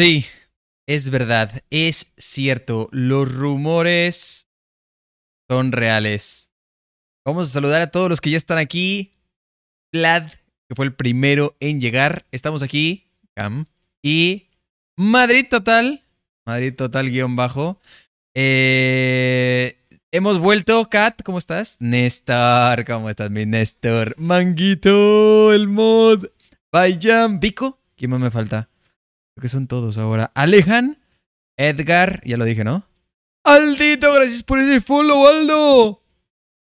Sí, es verdad, es cierto. Los rumores son reales. Vamos a saludar a todos los que ya están aquí. Vlad, que fue el primero en llegar. Estamos aquí. Cam. Y Madrid Total. Madrid Total guion bajo. Eh, hemos vuelto. Kat, ¿cómo estás? Néstor, ¿cómo estás, mi Néstor? Manguito, el mod. Bayam, Vico. ¿Quién más me falta? Creo que son todos ahora. Alejan, Edgar, ya lo dije, ¿no? Aldito, gracias por ese follow, Aldo.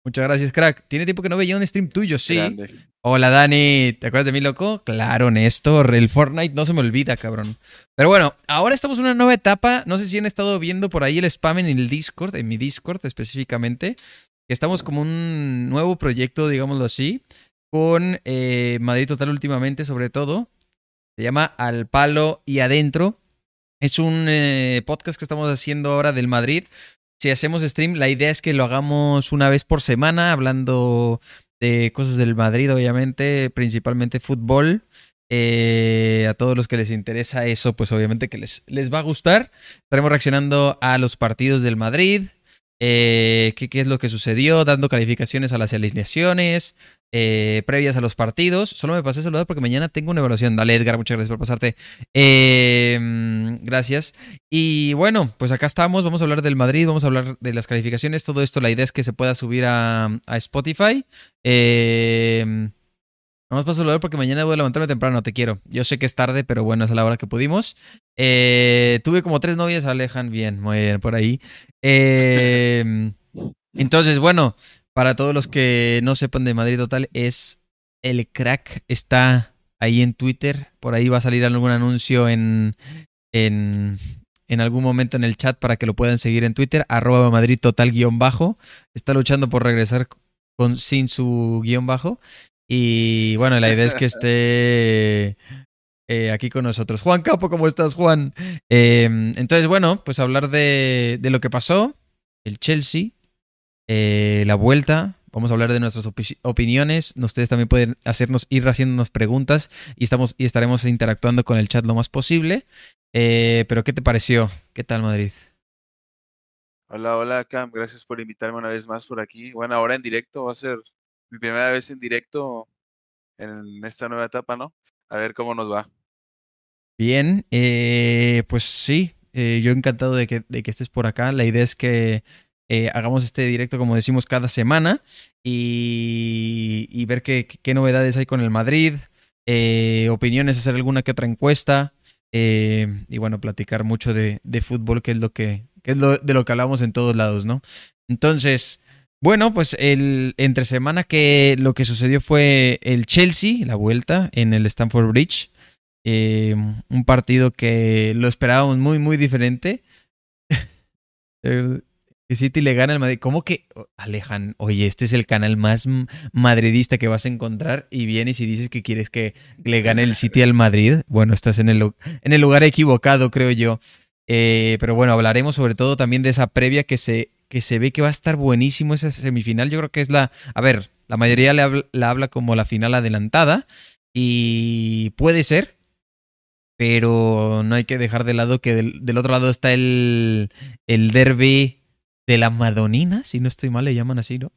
Muchas gracias, crack. Tiene tiempo que no veía un stream tuyo, sí. Grande. Hola, Dani. ¿Te acuerdas de mí, loco? Claro, Néstor. El Fortnite no se me olvida, cabrón. Pero bueno, ahora estamos en una nueva etapa. No sé si han estado viendo por ahí el spam en el Discord, en mi Discord específicamente. Estamos como un nuevo proyecto, digámoslo así, con eh, Madrid Total últimamente, sobre todo. Se llama Al Palo y Adentro. Es un eh, podcast que estamos haciendo ahora del Madrid. Si hacemos stream, la idea es que lo hagamos una vez por semana, hablando de cosas del Madrid, obviamente, principalmente fútbol. Eh, a todos los que les interesa eso, pues obviamente que les, les va a gustar. Estaremos reaccionando a los partidos del Madrid, eh, qué, qué es lo que sucedió, dando calificaciones a las alineaciones, eh, previas a los partidos. Solo me pasé a saludar porque mañana tengo una evaluación. Dale, Edgar, muchas gracias por pasarte. Eh, gracias. Y bueno, pues acá estamos. Vamos a hablar del Madrid, vamos a hablar de las calificaciones. Todo esto, la idea es que se pueda subir a, Spotify. Eh, Vamos a saludar porque mañana voy a levantarme temprano, te quiero. Yo sé que es tarde, pero bueno, es a la hora que pudimos. Eh, tuve como tres novias, Alejan, bien, muy bien, por ahí. Eh, entonces, bueno, para todos los que no sepan de Madrid Total, es el crack, está ahí en Twitter, por ahí va a salir algún anuncio en, en, en algún momento en el chat para que lo puedan seguir en Twitter, arroba Madrid Total guion bajo. Está luchando por regresar con, sin su guion bajo. Y bueno, la idea es que esté eh, aquí con nosotros. Juan Capo, ¿cómo estás, Juan? Eh, entonces, bueno, pues hablar de, de, lo que pasó, el Chelsea, eh, la vuelta. Vamos a hablar de nuestras opi opiniones. Ustedes también pueden hacernos, ir haciéndonos preguntas y, estamos, y estaremos interactuando con el chat lo más posible. Eh, pero, ¿qué te pareció? ¿Qué tal, Madrid? Hola, hola, Cam. Gracias por invitarme una vez más por aquí. Bueno, ahora en directo va a ser mi primera vez en directo en esta nueva etapa, ¿no? A ver cómo nos va. Bien, eh, pues sí, eh, yo encantado de que, de que, estés por acá. La idea es que eh, hagamos este directo, como decimos, cada semana y, ver qué, novedades hay con el Madrid, eh, opiniones, hacer alguna que otra encuesta eh, y bueno, platicar mucho de, fútbol, que es lo que, es de lo que hablamos en todos lados, ¿no? Entonces, bueno, pues el entre semana que lo que sucedió fue el Chelsea, la vuelta en el Stamford Bridge. Un partido que lo esperábamos muy, muy diferente. que City le gana al Madrid. ¿Cómo que alejan? Oye, este es el canal más madridista que vas a encontrar y vienes y dices que quieres que le gane el City al Madrid. Bueno, estás en el, en el lugar equivocado, creo yo. Eh, pero bueno, hablaremos sobre todo también de esa previa que se que se ve que va a estar buenísimo esa semifinal. Yo creo que es la. A ver, la mayoría la habla, la habla como la final adelantada. Y puede ser. Pero no hay que dejar de lado que del, del otro lado está el, el derby de la Madonina, si no estoy mal, le llaman así, ¿no?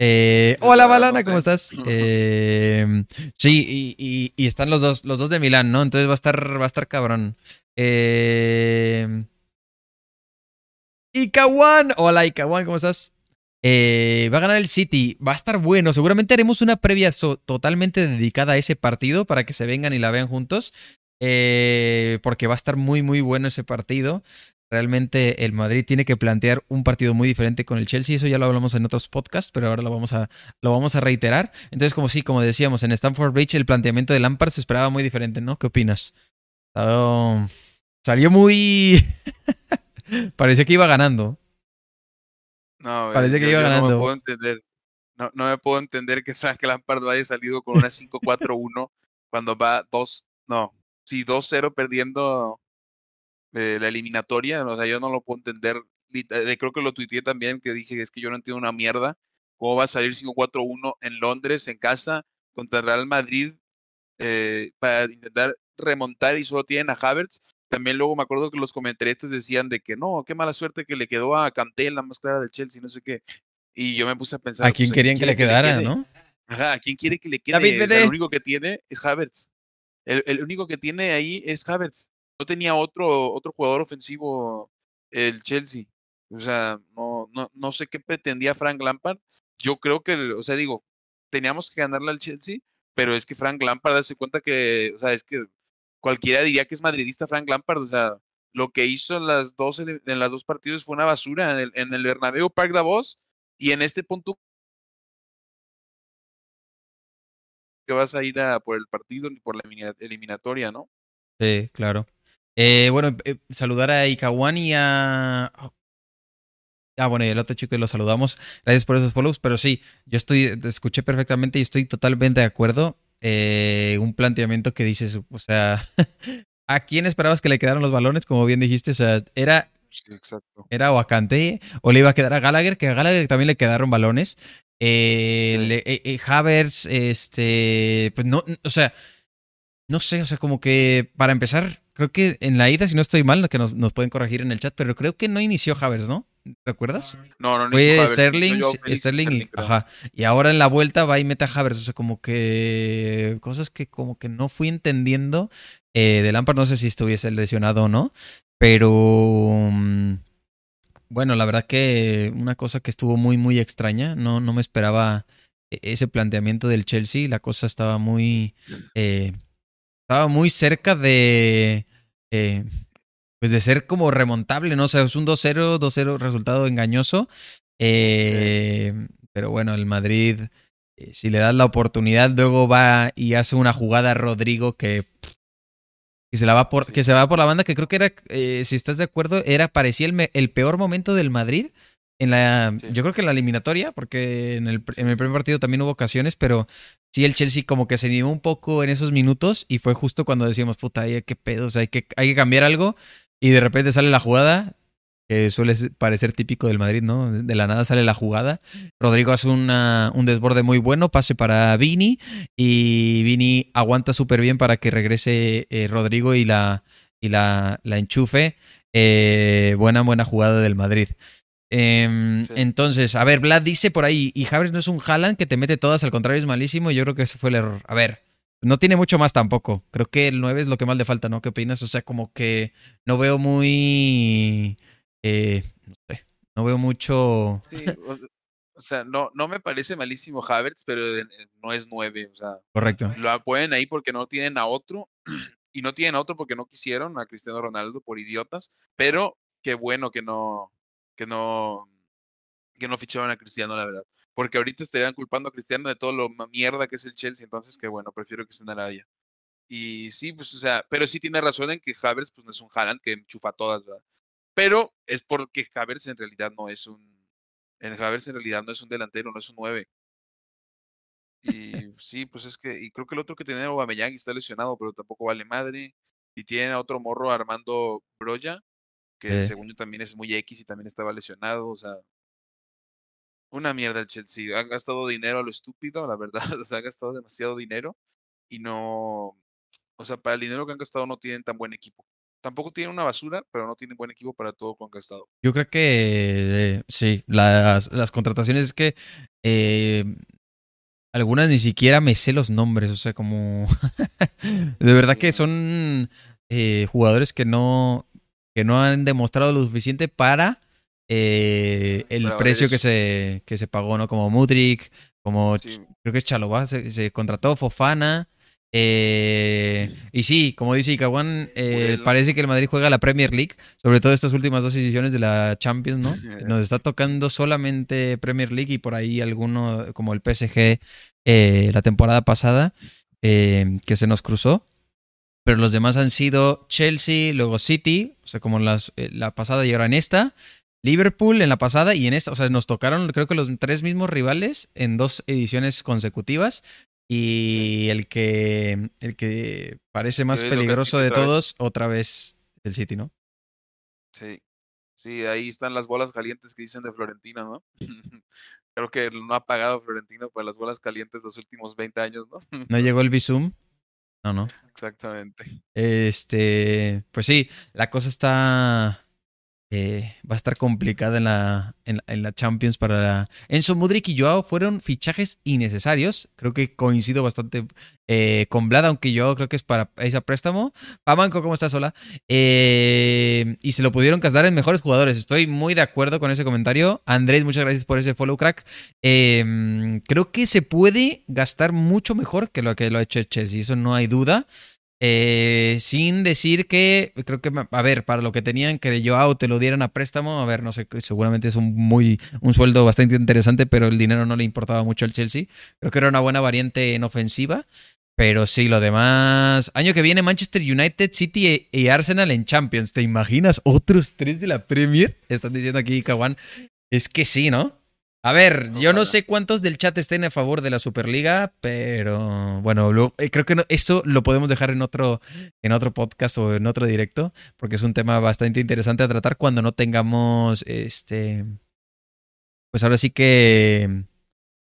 Eh, hola Balana, ¿cómo estás? Eh, sí, y, y, y, están los dos, los dos de Milán, ¿no? Entonces va a estar, va a estar cabrón. Eh, Ikawan. Hola, Ikawan, ¿cómo estás? Eh, va a ganar el City. Va a estar bueno. Seguramente haremos una previa so totalmente dedicada a ese partido para que se vengan y la vean juntos. Eh, porque va a estar muy, muy bueno ese partido. Realmente el Madrid tiene que plantear un partido muy diferente con el Chelsea. Eso ya lo hablamos en otros podcasts, pero ahora lo vamos a, lo vamos a reiterar. Entonces, como sí, como decíamos, en Stamford Bridge el planteamiento de Lampard se esperaba muy diferente, ¿no? ¿Qué opinas? Salió muy... Parecía que iba ganando. No, yo, que iba yo ganando. No me puedo entender. No, no me puedo entender que Frank Lampard haya salido con una 5-4-1 cuando va 2, no, sí, 2-0 perdiendo eh, la eliminatoria. O sea, yo no lo puedo entender. Eh, creo que lo tuiteé también, que dije es que yo no entiendo una mierda. ¿Cómo va a salir 5-4-1 en Londres, en casa, contra Real Madrid, eh, para intentar remontar y solo tienen a Havertz? también luego me acuerdo que los comentaristas decían de que no, qué mala suerte que le quedó a Canté la más clara del Chelsea, no sé qué. Y yo me puse a pensar. ¿A quién pues, querían que le quedara, no? Ajá, ¿a quién quiere que le quede? David O sea, único que tiene es Havertz. El, el único que tiene ahí es Havertz. No tenía otro, otro jugador ofensivo el Chelsea. O sea, no, no, no sé qué pretendía Frank Lampard. Yo creo que, o sea, digo, teníamos que ganarle al Chelsea, pero es que Frank Lampard hace cuenta que, o sea, es que cualquiera diría que es madridista Frank Lampard. O sea, lo que hizo en las dos, en las dos partidos fue una basura. En el, en Bernabéu Park Davos y en este punto que vas a ir a por el partido ni por la elimina- eliminatoria, ¿no? Sí, claro. Eh, bueno, eh, saludar a Ikawan y a. Ah, bueno, y el otro chico y lo saludamos. Gracias por esos follows. Pero sí, yo estoy, te escuché perfectamente y estoy totalmente de acuerdo. Eh, un planteamiento que dices, o sea, ¿a quién esperabas que le quedaran los balones? Como bien dijiste, o sea, era, Sí, exacto. era Kanté o le iba a quedar a Gallagher, que a Gallagher también le quedaron balones. Eh, Sí. le- eh, eh, Havertz, este, pues no, o sea, no sé, o sea, como que para empezar, creo que en la ida, si no estoy mal, que nos, nos pueden corregir en el chat, pero creo que no inició Havertz, ¿no? ¿Recuerdas? No, no, no Fue Havertz, Sterling, y Sterling y, ajá. Y ahora en la vuelta va y mete a Havertz, o sea, como que cosas que como que no fui entendiendo eh, de Lampard, no sé si estuviese lesionado o no, pero mm, bueno, la verdad que una cosa que estuvo muy, muy extraña, no, no me esperaba e- ese planteamiento del Chelsea, la cosa estaba muy, eh, estaba muy cerca de, eh, pues de ser como remontable, ¿no? O sea, es un 2-0, 2-0 resultado engañoso, eh, pero bueno, el Madrid, eh, si le das la oportunidad, luego va y hace una jugada a Rodrigo que... Que se, la va por, Sí. que se va por la banda, que creo que era, eh, si estás de acuerdo, era parecía el, me- el peor momento del Madrid en la, Sí. yo creo que en la eliminatoria, porque en el, en el primer partido también hubo ocasiones, pero sí el Chelsea como que se animó un poco en esos minutos y fue justo cuando decíamos, puta, qué pedo, hay que, hay que cambiar algo y de repente sale la jugada, que suele parecer típico del Madrid, ¿no? De la nada sale la jugada. Rodrigo hace una, un desborde muy bueno, pase para Vini y Vini aguanta súper bien para que regrese eh, Rodrigo y la, y la, la enchufe. Eh, buena, buena jugada del Madrid. Em, Sí. Entonces, a ver, Vlad dice por ahí, y Havertz no es un Haaland que te mete todas, al contrario es malísimo, y yo creo que ese fue el error. A ver, no tiene mucho más tampoco. Creo que el 9 es lo que más le falta, ¿no? ¿Qué opinas? O sea, como que no veo muy... eh, no sé, no veo mucho... Sí, o, sea, no, no me parece malísimo Havertz, pero no es nueve. O sea, Correcto. lo ponen ahí porque no tienen a otro. Y no tienen a otro porque no quisieron a Cristiano Ronaldo por idiotas. Pero qué bueno que no, que no, que no ficharon a Cristiano, la verdad. Porque ahorita estarían culpando a Cristiano de todo lo mierda que es el Chelsea. Entonces, qué bueno, prefiero que estén en Arabia. Y sí, pues, o sea, pero sí tiene razón en que Havertz, pues, no es un Haaland que enchufa todas, ¿verdad? Pero es porque Havertz en realidad no es un. En Havertz en realidad no es un delantero, no es un 9. Y sí, pues es que. Y creo que el otro que tiene Aubameyang está lesionado, pero tampoco vale madre. Y tienen a otro morro Armando Broya, que Sí. según yo también es muy X y también estaba lesionado. O sea, una mierda el Chelsea. Han gastado dinero a lo estúpido, la verdad. O sea, han gastado demasiado dinero y no. O sea, para el dinero que han gastado no tienen tan buen equipo. Tampoco tienen una basura, pero no tienen buen equipo para todo lo que han gastado. Yo creo que eh, sí, las, las contrataciones es que eh, algunas ni siquiera me sé los nombres, o sea, como de verdad que son eh, jugadores que no que no han demostrado lo suficiente para eh, el Para precio que se que se pagó, ¿no? Como Mudrik, como Sí. Creo que es Chalobah, se, se contrató Fofana. eh, y sí, como dice Ikawan, eh, Muriel. parece que el Madrid juega la Premier League, sobre todo estas últimas dos ediciones de la Champions, ¿no? Nos está tocando solamente Premier League y por ahí alguno como el PSG eh, la temporada pasada eh, que se nos cruzó. Pero los demás han sido Chelsea, luego City, o sea, como las, eh, la pasada y ahora en esta. Liverpool en la pasada y en esta, o sea, nos tocaron creo que los tres mismos rivales en dos ediciones consecutivas. Y el que, el que parece más peligroso de otra vez. todos, otra vez el City, ¿no? Sí. Sí, ahí están las bolas calientes que dicen de Florentino, ¿no? Creo que no ha pagado Florentino por las bolas calientes los últimos 20 años, ¿no? No llegó el Bizum. No, no. Exactamente. Este, pues sí, la cosa está eh, va a estar complicada en la, en, la Champions para la... Enzo Mudrik y Joao fueron fichajes innecesarios. Creo que coincido bastante eh, con Vlad, aunque yo creo que es para ese préstamo. Pamanco, ¿cómo estás? Hola. Eh, y se lo pudieron casar en mejores jugadores. Estoy muy de acuerdo con ese comentario. Andrés, muchas gracias por ese follow crack. creo que se puede gastar mucho mejor que lo que lo ha hecho Chelsea, eso no hay duda. Eh, sin decir que, creo que, a ver, para lo que tenían que Joao te lo dieran a préstamo, a ver, no sé, seguramente es un, muy, un sueldo bastante interesante, pero el dinero no le importaba mucho al Chelsea. Creo que era una buena variante en ofensiva. Pero sí, lo demás. Año que viene Manchester United, City y Arsenal en Champions. ¿Te imaginas? Otros tres de la Premier. Están diciendo aquí, Kawan. Es que sí, ¿no? A ver, yo no sé cuántos del chat estén a favor de la Superliga, pero bueno, eh, creo que eso lo podemos dejar en otro, en otro podcast o en otro directo, porque es un tema bastante interesante a tratar cuando no tengamos, este, pues ahora sí que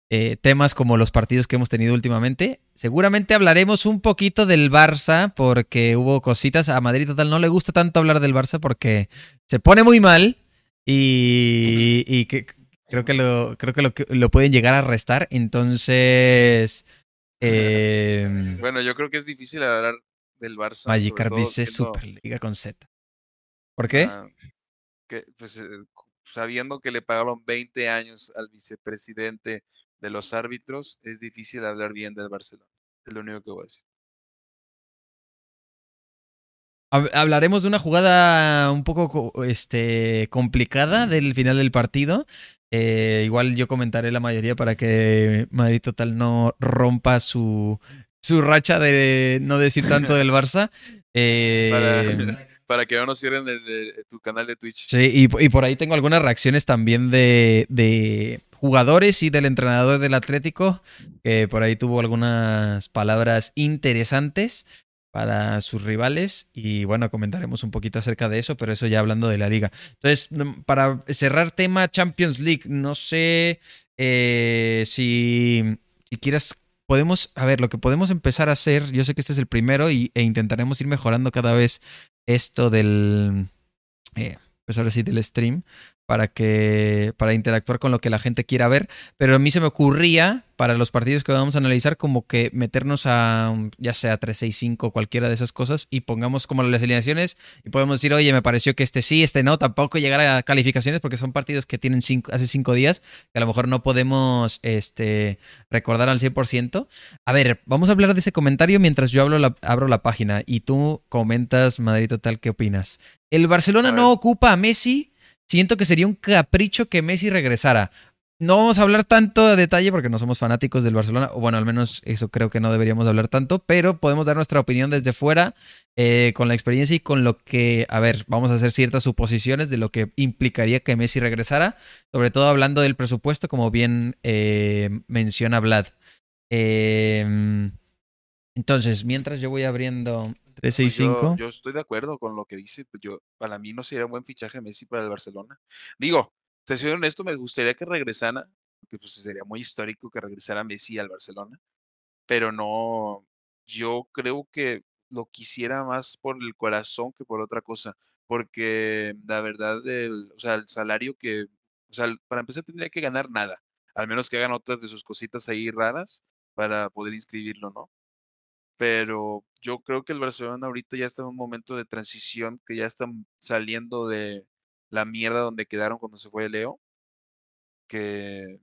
eh, temas como los partidos que hemos tenido últimamente. Seguramente hablaremos un poquito del Barça, porque hubo cositas. A Madrid total no le gusta tanto hablar del Barça porque se pone muy mal. Y, y que Creo que lo, creo que lo, lo pueden llegar a arrestar. Entonces. Eh, bueno, yo creo que es difícil hablar del Barça. Magikarp dice Superliga con Z. ¿Por qué? Ah, que, pues, eh, sabiendo que le pagaron 20 años al vicepresidente de los árbitros, es difícil hablar bien del Barcelona. Es lo único que voy a decir. Hablaremos de una jugada un poco este, complicada del final del partido. Eh, igual yo comentaré la mayoría para que Madrid Total no rompa su, su racha de no decir tanto del Barça. Eh, para, que no nos cierren tu canal de Twitch. Sí, y, por ahí tengo algunas reacciones también de, de jugadores y del entrenador del Atlético, que por ahí tuvo algunas palabras interesantes para sus rivales y bueno, comentaremos un poquito acerca de eso, pero eso ya hablando de la liga. Entonces, mm, para cerrar tema Champions League, no sé eh, si, si quieras, podemos, a ver, lo que podemos empezar a hacer, yo sé que este es el primero y, e intentaremos ir mejorando cada vez esto del... Eh, pues ahora sí, del stream, para que para interactuar con lo que la gente quiera ver, pero a mí se me ocurría para los partidos que vamos a analizar como que meternos a ya sea 365 cualquiera de esas cosas y pongamos como las alineaciones y podemos decir, "Oye, me pareció que este sí, este no", tampoco llegar a calificaciones porque son partidos que tienen cinco, hace cinco días que a lo mejor no podemos este recordar al 100%. A ver, vamos a hablar de ese comentario mientras yo hablo la, abro la página y tú comentas, Madrid Total, ¿qué opinas? El Barcelona no ocupa a Messi siento que sería un capricho que Messi regresara. No vamos a hablar tanto de detalle porque no somos fanáticos del Barcelona, o bueno, al menos eso creo que no deberíamos hablar tanto, pero podemos dar nuestra opinión desde fuera, eh, con la experiencia y con lo que, a ver, vamos a hacer ciertas suposiciones de lo que implicaría que Messi regresara, sobre todo hablando del presupuesto, como bien eh, menciona Vlad. Em, entonces, mientras yo voy abriendo 365. Pues yo, estoy de acuerdo con lo que dice. Pues yo, para mí no sería un buen fichaje Messi para el Barcelona. Digo, te soy honesto, me gustaría que regresara, porque pues sería muy histórico que regresara Messi al Barcelona, pero no, yo creo que lo quisiera más por el corazón que por otra cosa, porque la verdad, el, o sea, el salario que, o sea, para empezar tendría que ganar nada, al menos que hagan otras de sus cositas ahí raras para poder inscribirlo, ¿no? Pero yo creo que el Barcelona ahorita ya está en un momento de transición, que ya están saliendo de la mierda donde quedaron cuando se fue Leo, que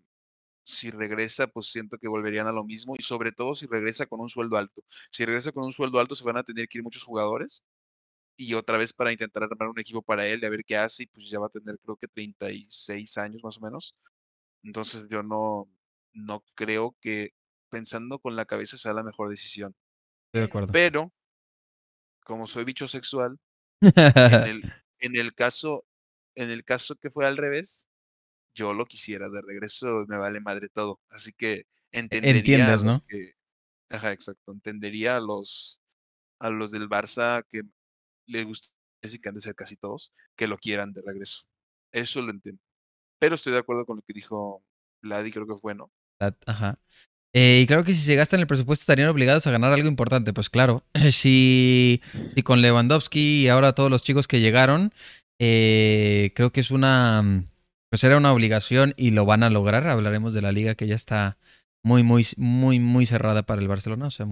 si regresa, pues siento que volverían a lo mismo y sobre todo si regresa con un sueldo alto. Si regresa con un sueldo alto, se van a tener que ir muchos jugadores y otra vez para intentar armar un equipo para él, de a ver qué hace, y pues ya va a tener creo que 36 años más o menos. Entonces yo no, no creo que pensando con la cabeza sea la mejor decisión de acuerdo. Pero, como soy bicho sexual, en el, caso, en el caso que fue al revés, yo lo quisiera de regreso, me vale madre todo. Así que entendería Entiendes, ¿no? que, ajá, exacto, entendería a los a los del Barça que les gusta que han de ser casi todos, que lo quieran de regreso. Eso lo entiendo. Pero estoy de acuerdo con lo que dijo Ladi, creo que fue, ¿no? Ajá. Eh, y claro que si se gastan el presupuesto estarían obligados a ganar algo importante. Pues claro, si, si con Lewandowski y ahora todos los chicos que llegaron, eh, creo que es una, pues era una obligación y lo van a lograr. Hablaremos de la liga que ya está muy, muy, muy, muy cerrada para el Barcelona, o sea,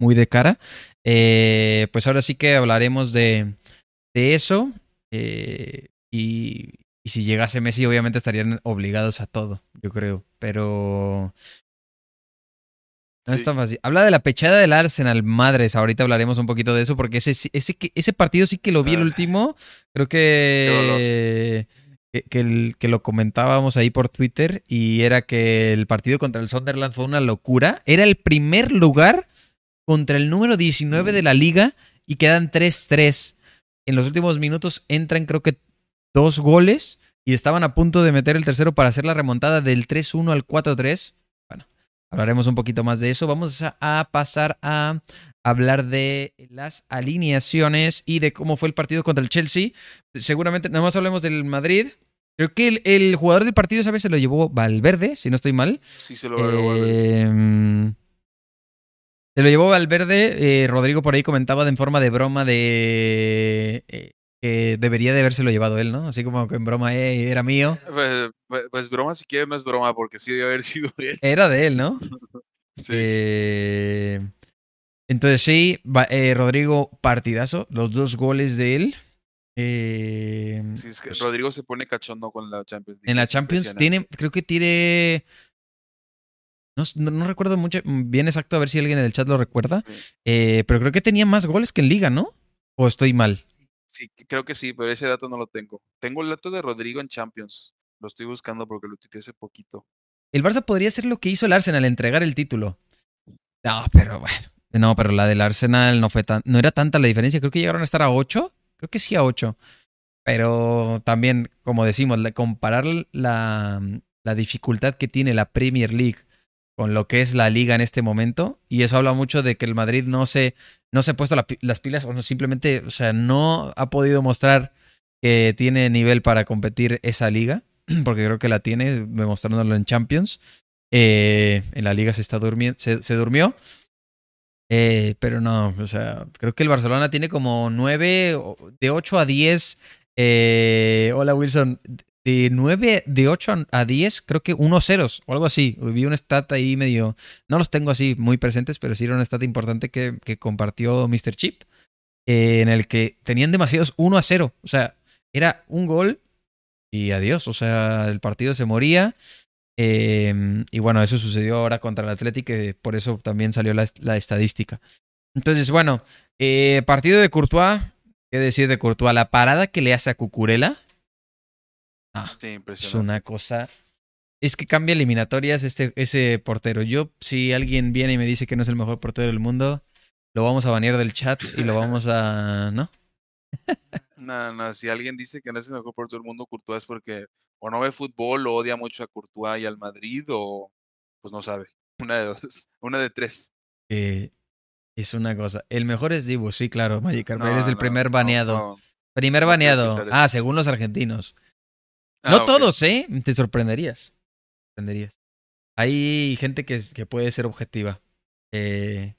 muy, de cara. Eh, pues ahora sí que hablaremos de, de eso. y, y si llegase Messi, obviamente estarían obligados a todo, yo creo. Pero no es tan fácil. Habla de la pechada del Arsenal, madres. Ahorita hablaremos un poquito de eso, porque ese, ese, ese partido sí que lo vi el ah. último. Creo que, que, que, lo comentábamos ahí por Twitter. Y era que el partido contra el Sunderland fue una locura. Era el primer lugar contra el número 19 de la liga y quedan 3-3. En los últimos minutos entran, creo que dos goles y estaban a punto de meter el tercero para hacer la remontada del 3-1 al 4-3. Hablaremos un poquito más de eso. Vamos a pasar a hablar de las alineaciones y de cómo fue el partido contra el Chelsea. Seguramente, nada más hablemos del Madrid. Creo que el, jugador del partido, ¿sabes? Se lo llevó Valverde, si no estoy mal. Sí, se lo llevó eh, Se lo llevó Valverde. Eh, Rodrigo por ahí comentaba de en forma de broma de eh, que debería de habérselo llevado él, ¿no? Así como que en broma eh, era mío. Pues, pues, pues, broma si quieres no es broma, porque sí debe haber sido él. Era de él, ¿no? sí. Eh, entonces sí, eh, Rodrigo partidazo, los dos goles de él. Eh, sí, es que pues Rodrigo se pone cachondo con la Champions En la Champions tiene, creo que tiene... No, no, recuerdo mucho, bien exacto, a ver si alguien en el chat lo recuerda. pero creo que tenía más goles que en Liga, ¿no? ¿O estoy mal? Sí, creo que sí, pero ese dato no lo tengo. Tengo el dato de Rodrigo en Champions. Lo estoy buscando porque lo tuiteé hace poquito. El Barça podría ser lo que hizo el Arsenal, entregar el título. No, pero bueno. No, pero la del Arsenal no fue tan, no era tanta la diferencia. Creo que llegaron a estar a 8. Creo que sí a 8. Pero también, como decimos, comparar la, la dificultad que tiene la Premier League con lo que es la liga en este momento. Y eso habla mucho de que el Madrid no se, no se ha puesto las pilas o no, simplemente, o sea, no ha podido mostrar que tiene nivel para competir esa liga, porque creo que la tiene, demostrándolo en Champions. Eh, en la liga se está se, durmió. Eh, pero no, o sea, creo que el Barcelona tiene como 9, de 8 a 10. Eh, hola Wilson, de 9, de 8 a 10, creo que 1 ceros o algo así. Vi un stat ahí medio, no los tengo así muy presentes, pero sí era un stat importante que, que compartió Mr. Chip, eh, en el que tenían demasiados 1 a 0. O sea, era un gol y adiós. O sea, el partido se moría. Em, y bueno, eso sucedió ahora contra el Atlético, y por eso también salió la, la estadística. Entonces, bueno, eh, partido de Courtois. ¿Qué decir de Courtois? La parada que le hace a Cucurella Ah, es una cosa. Es que cambia eliminatorias este, ese portero. Yo, si alguien viene y me dice que no es el mejor portero del mundo, lo vamos a banear del chat y lo vamos a. ¿No? no, no, si alguien dice que no es el mejor portero del mundo, Courtois es porque o no ve fútbol, o odia mucho a Courtois y al Madrid, o pues no sabe. Una de dos, una de tres. Eh, es una cosa. El mejor es Dibu, sí, claro, Magikarp. es el primer baneado. primer baneado. Ah, según los argentinos. Ah, no todos, ¿eh? Te sorprenderías. sorprenderías. Hay gente que, que puede ser objetiva. Eh,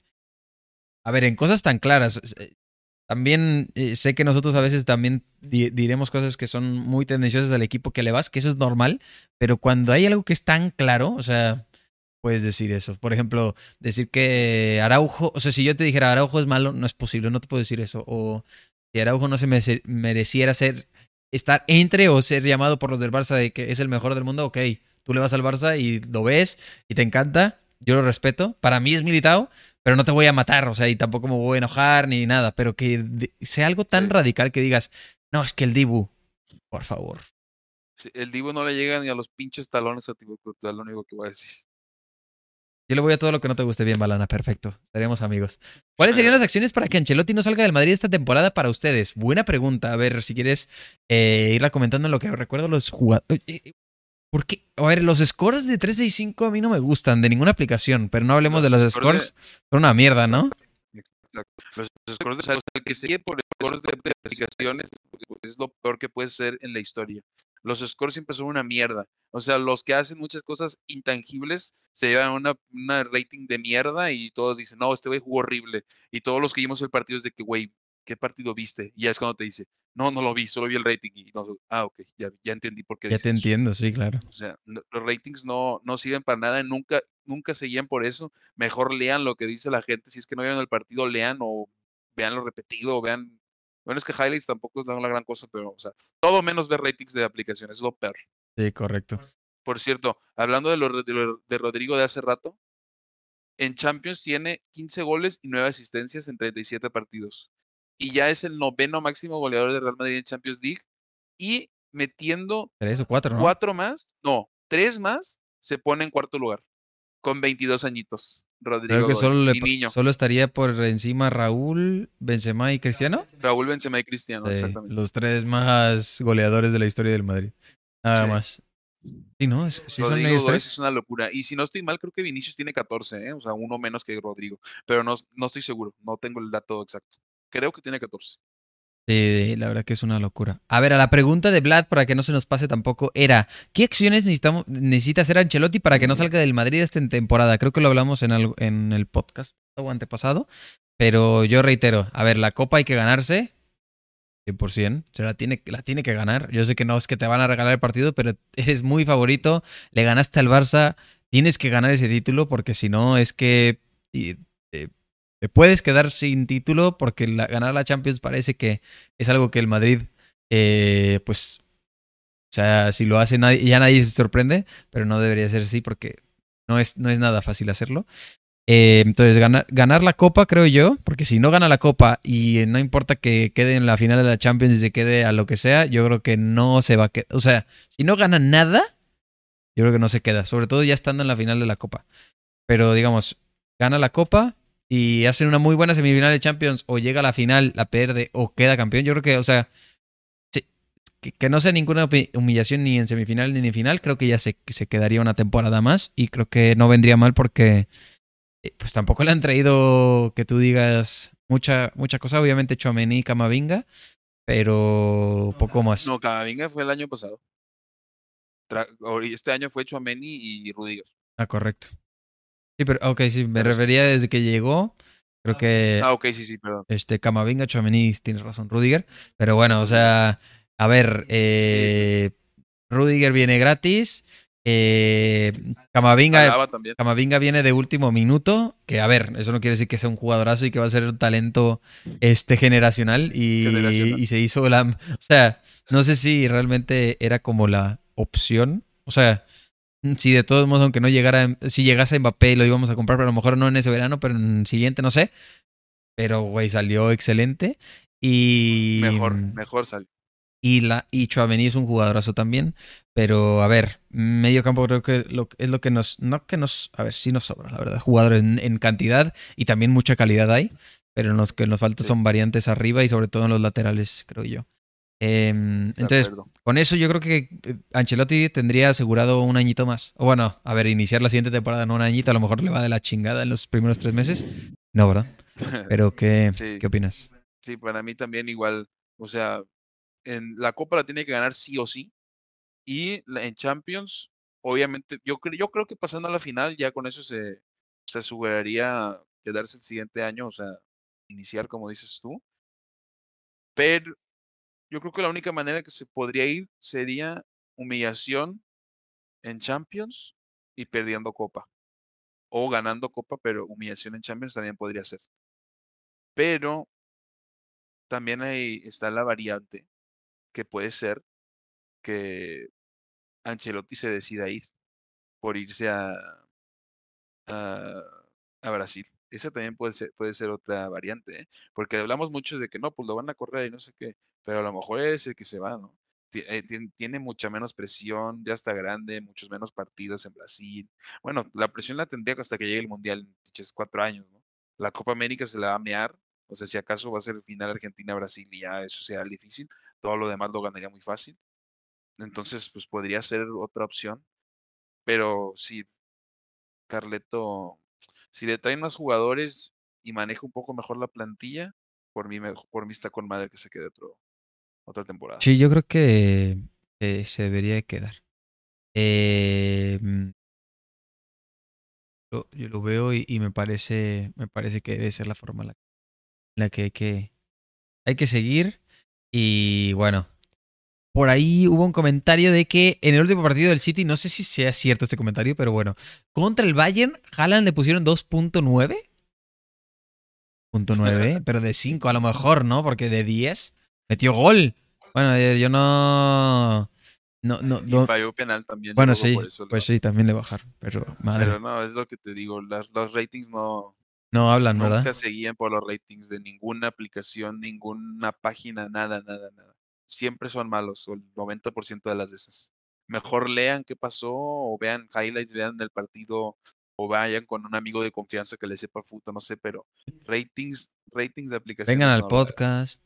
a ver, en cosas tan claras. Eh, también eh, sé que nosotros a veces también diremos cosas que son muy tendenciosas al equipo que le vas, que eso es normal, pero cuando hay algo que es tan claro, o sea, puedes decir eso. Por ejemplo, decir que Araujo, o sea, si yo te dijera Araujo es malo, no es posible, no te puedo decir eso. O si Araujo no se mereciera ser estar entre o ser llamado por los del Barça de que es el mejor del mundo, ok, tú le vas al Barça y lo ves y te encanta, yo lo respeto, para mí es militado, pero no te voy a matar, o sea, y tampoco me voy a enojar ni nada, pero que sea algo tan radical que digas, no, es que el Dibu, por favor. el Dibu no le llega ni a los pinches talones a Tibu, es lo único que voy a decir. Yo le voy a todo lo que no te guste bien, Balana. Perfecto. Estaríamos amigos. ¿Cuáles serían las acciones para que Ancelotti no salga del Madrid esta temporada para ustedes? Buena pregunta. A ver, si quieres eh, irla comentando en lo que recuerdo los jugadores. Eh, eh, ¿Por qué? A ver, los scores de 365 a mí no me gustan de ninguna aplicación, pero no hablemos de los scores. Son una mierda, ¿no? Los scores de el que sigue por scores de aplicaciones es lo peor que puede ser en la historia. Los scores siempre son una mierda. O sea, los que hacen muchas cosas intangibles se llevan una, una rating de mierda y todos dicen, no, este güey jugó horrible. Y todos los que vimos el partido es de que, güey, ¿qué partido viste? Y ya es cuando te dice, no, no lo vi, solo vi el rating. Y no, ah, ok, ya, ya entendí por qué. Ya te entiendo, sí, claro. O sea, los ratings no, no sirven para nada, nunca, nunca se guían por eso. Mejor lean lo que dice la gente. Si es que no vieron el partido, lean o vean lo repetido, vean. Bueno, es que highlights tampoco es la gran cosa, pero, o sea, todo menos ver ratings de aplicaciones, es lo peor. Sí, correcto. Por cierto, hablando de, lo, de, Rodrigo de hace rato, en Champions tiene 15 goles y 9 asistencias en 37 partidos. Y ya es el noveno máximo goleador de Real Madrid en Champions League. Y metiendo... Tres o cuatro, ¿no? Cuatro más, no, tres más, se pone en cuarto lugar con 22 añitos. Rodrigo Creo que solo, solo estaría por encima Raúl, Benzema y Cristiano. Raúl, Benzema y Cristiano, exactamente. Los tres más goleadores de la historia del Madrid. Nada más. Sí, ¿no? Es, son ellos tres. Es una locura. Y si no estoy mal, creo que Vinicius tiene 14, ¿eh? o sea, uno menos que Rodrigo. Pero no, no estoy seguro, no tengo el dato exacto. Creo que tiene 14. Sí, la verdad que es una locura. A ver, a la pregunta de Vlad, para que no se nos pase tampoco, era, ¿qué acciones necesitamos, necesita hacer Ancelotti para que no salga del Madrid esta temporada? Creo que lo hablamos en, en el podcast o antepasado, pero yo reitero, a ver, la Copa hay que ganarse, 100%, se la tiene, la tiene que ganar. Yo sé que no es que te van a regalar el partido, pero eres muy favorito, le ganaste al Barça, tienes que ganar ese título porque si no es que puedes quedar sin título porque ganar la Champions parece que es algo que el Madrid, eh, pues, o sea, si lo hace nadie, ya nadie se sorprende, pero no debería ser así porque no es, no es nada fácil hacerlo. Eh, entonces, ganar, ganar la copa, creo yo, porque si no gana la copa y no importa que quede en la final de la Champions y se quede a lo que sea, yo creo que no se va a quedar. O sea, si no gana nada, yo creo que no se queda, sobre todo ya estando en la final de la copa. Pero digamos, gana la copa, y hacen una muy buena semifinal de Champions o llega a la final, la pierde o queda campeón, yo creo que, o sea, sí, que, no sea ninguna humillación ni en semifinal ni en final, creo que ya se, se quedaría una temporada más y creo que no vendría mal porque eh, pues tampoco le han traído que tú digas mucha, mucha cosa, obviamente Chouameni y Camavinga, pero poco más. No, Camavinga fue el año pasado. Este año fue Chouameni y Rudiger. Ah, correcto. Sí, pero, ok, sí, me refería desde que llegó. Creo que. Ah, ok, sí, sí, perdón. Este, Camavinga, Chouameni, tienes razón, Rudiger. Pero bueno, o sea, a ver, eh, Rudiger viene gratis. Eh, Camavinga, Camavinga viene de último minuto. Que a ver, eso no quiere decir que sea un jugadorazo y que va a ser un talento este, generacional. Y, y se hizo la. O sea, no sé si realmente era como la opción. O sea, si de todos modos, aunque no llegara, si llegase Mbappé lo íbamos a comprar, pero a lo mejor no en ese verano, pero en el siguiente, no sé. Pero, güey, salió excelente. Y. Mejor, mejor salió. Y, la, y Chouameni es un jugadorazo también. Pero, a ver, medio campo creo que lo, es lo que nos. No que nos. A ver, sí nos sobra, la verdad. Jugadores en, cantidad y también mucha calidad hay. Pero los que nos falta son variantes arriba y sobre todo en los laterales, creo yo. Em, entonces, con eso yo creo que eh, Ancelotti tendría asegurado un añito más. O bueno, a ver, iniciar la siguiente temporada en un añito, a lo mejor le va de la chingada en los primeros tres meses. No, ¿verdad? Pero, ¿qué, ¿qué opinas? Sí, para mí también igual. O sea, en la Copa la tiene que ganar sí o sí. Y en Champions, obviamente, yo, yo creo que pasando a la final, ya con eso se, se aseguraría quedarse el siguiente año, o sea, iniciar como dices tú. Pero yo creo que la única manera que se podría ir sería humillación en Champions y perdiendo Copa. O ganando Copa, pero humillación en Champions también podría ser. Pero también ahí está la variante que puede ser que Ancelotti se decida ir por irse a, a Brasil. Esa también puede ser, puede ser otra variante, ¿eh? porque hablamos mucho de que no, pues lo van a correr y no sé qué, pero a lo mejor es el que se va, ¿no? Eh, tiene mucha menos presión, ya está grande, muchos menos partidos en Brasil. Bueno, la presión la tendría hasta que llegue el Mundial en dichos cuatro años, ¿no? La Copa América se la va a mear, o sea, si acaso va a ser el final Argentina-Brasil y ya eso sea difícil, todo lo demás lo ganaría muy fácil. Entonces, pues podría ser otra opción, pero si Carleto si le traen más jugadores y maneja un poco mejor la plantilla, por mí, por mí está con madre que se quede otro, otra temporada. Sí, yo creo que eh, se debería de quedar. Eh, yo, lo veo y, me parece me parece que debe ser la forma en la, la que que hay que seguir. Y bueno, por ahí hubo un comentario de que en el último partido del City, no sé si sea cierto este comentario, pero bueno, contra el Bayern, Haaland le pusieron 2.9. Punto 9, pero de 5 a lo mejor, ¿no? Porque de 10 metió gol. Bueno, eh, yo no... No, no, Y no- falló penal también. Bueno, sí, pues sí, también le bajaron. Pero madre, Pero no, es lo que te digo, las, los ratings no, no hablan, nunca ¿verdad? se guían por los ratings de ninguna aplicación, ninguna página, nada, nada, nada. Siempre son malos, o el 90% de las veces. Mejor lean qué pasó, o vean highlights, vean el partido, o vayan con un amigo de confianza que le sepa fútbol, no sé, pero ratings, ratings de aplicaciones. Vengan al no podcast.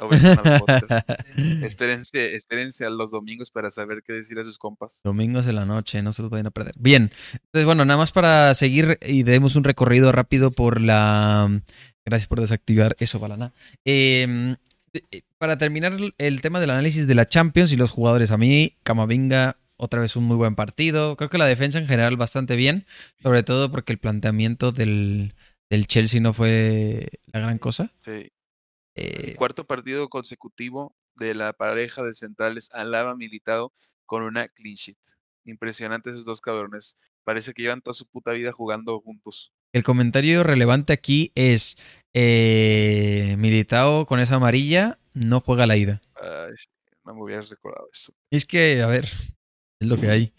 O vengan al podcast. Espérense, espérense a los domingos para saber qué decir a sus compas. Domingos de la noche, no se los vayan a perder. Bien, entonces bueno, nada más para seguir y demos un recorrido rápido por la... Gracias por desactivar eso, Balana. Eh, para terminar el tema del análisis de la Champions y los jugadores, a mí, Camavinga, otra vez un muy buen partido. Creo que la defensa en general bastante bien, sobre todo porque el planteamiento del, del Chelsea no fue la gran cosa. Sí. Eh, Cuarto partido consecutivo de la pareja de centrales Alaba Militado con una clean sheet. Impresionante esos dos cabrones. Parece que llevan toda su puta vida jugando juntos. El comentario relevante aquí es eh, Militao con esa amarilla no juega la ida. Ay, no me hubieras recordado eso. Es que, a ver, es lo que hay.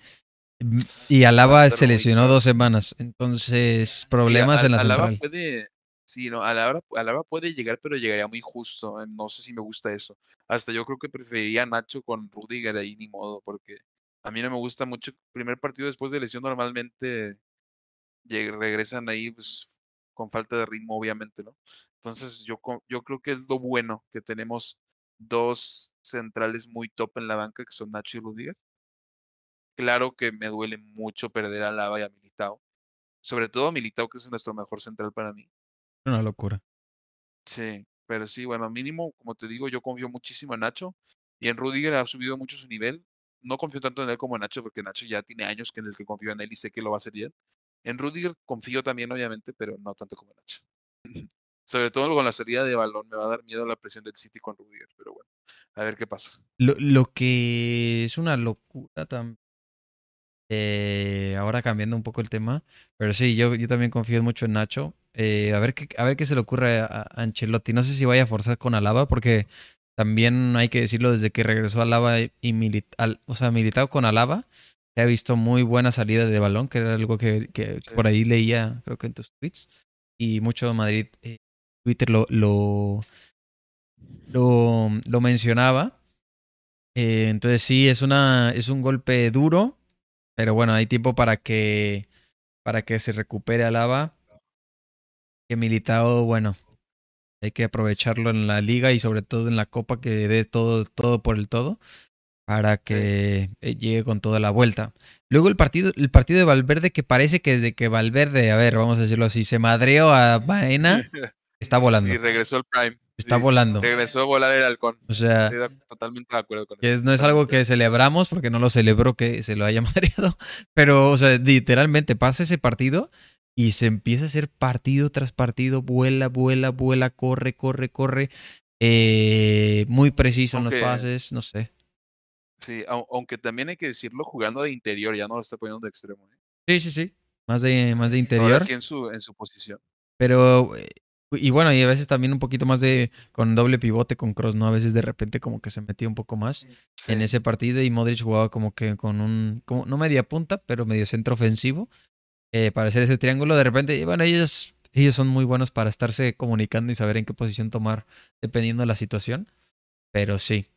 Y Alaba se lesionó dos semanas, entonces problemas Sí, en la Al- Alaba central. puede, sí, no, Alaba, Alaba puede llegar, pero llegaría muy justo. eh, No sé si me gusta eso. Hasta yo creo que preferiría a Nacho con Rudiger ahí, ni modo, porque a mí no me gusta mucho. Primer partido después de lesión normalmente regresan ahí pues, con falta de ritmo, obviamente, ¿no? Entonces yo, yo creo que es lo bueno que tenemos dos centrales muy top en la banca, que son Nacho y Rudiger. Claro que me duele mucho perder a Alaba y a Militao. Sobre todo a Militao, que es nuestro mejor central para mí. Una locura. Sí, pero sí, bueno, mínimo, como te digo, yo confío muchísimo en Nacho y en Rudiger ha subido mucho su nivel. No confío tanto en él como en Nacho, porque Nacho ya tiene años que en el que confío en él y sé que lo va a hacer bien. En Rudiger confío también, obviamente, pero no tanto como en Nacho. Sobre todo con la salida de balón, me va a dar miedo la presión del City con Rudiger, pero bueno, a ver qué pasa. Lo, lo que es una locura también. ahora cambiando un poco el tema. Pero sí, yo, yo también confío mucho en Nacho. Eh, a, ver qué, a ver qué se le ocurre a, a Ancelotti. No sé si vaya a forzar con Alaba, porque también hay que decirlo desde que regresó Alaba y Milit- al- o sea, Militao con Alaba. Ha visto muy buena salida de balón, que era algo que, que Sí. por ahí leía, creo que en tus tweets. Y mucho Madrid, eh, Twitter lo, lo, lo, lo mencionaba. Eh, entonces sí, es una es un golpe duro, pero bueno, hay tiempo para que para que se recupere Alaba. Que Militao, bueno, hay que aprovecharlo en la liga y sobre todo en la copa que dé todo todo por el todo para que eh, llegue con toda la vuelta. Luego el partido el partido de Valverde que parece que desde que Valverde, a ver, vamos a decirlo así, se madreó a Baena, está volando. Sí, regresó el Prime. Está sí, volando. Regresó a volar el halcón. O sea, Estoy totalmente de acuerdo con Que eso. no es algo que celebramos porque no lo celebró que se lo haya madreado. Pero, o sea, literalmente pasa ese partido y se empieza a hacer partido tras partido. Vuela, vuela, vuela, corre, corre, corre. Eh, muy preciso en los pases, no sé. Sí, au- aunque también hay que decirlo, jugando de interior, ya no lo está poniendo de extremo. ¿eh? Sí, sí, sí. Más de, más de Ahora interior. sí en su, en su posición. Pero, eh, y bueno, y a veces también un poquito más de con doble pivote con Cross, ¿no? A veces de repente como que se metía un poco más. en ese partido y Modric jugaba como que con un, como, no media punta, pero medio centro ofensivo eh, para hacer ese triángulo. De repente, y bueno, ellos, ellos son muy buenos para estarse comunicando y saber en qué posición tomar dependiendo de la situación, pero sí.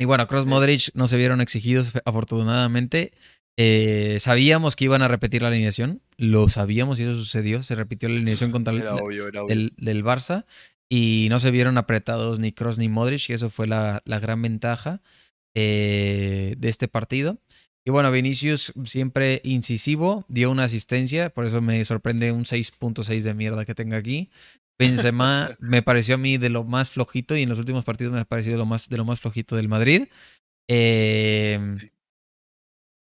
Y bueno, Cross. Modric no se vieron exigidos afortunadamente. Eh, sabíamos que iban a repetir la alineación, lo sabíamos y eso sucedió. Se repitió la alineación contra el, obvio, obvio. del, del Barça y no se vieron apretados ni Cross ni Modric y eso fue la, la gran ventaja eh, de este partido. Y bueno, Vinicius siempre incisivo, dio una asistencia, por eso me sorprende un 6.6 de mierda que tenga aquí. Benzema me pareció a mí de lo más flojito y en los últimos partidos me ha parecido lo más, de lo más flojito del Madrid. Eh,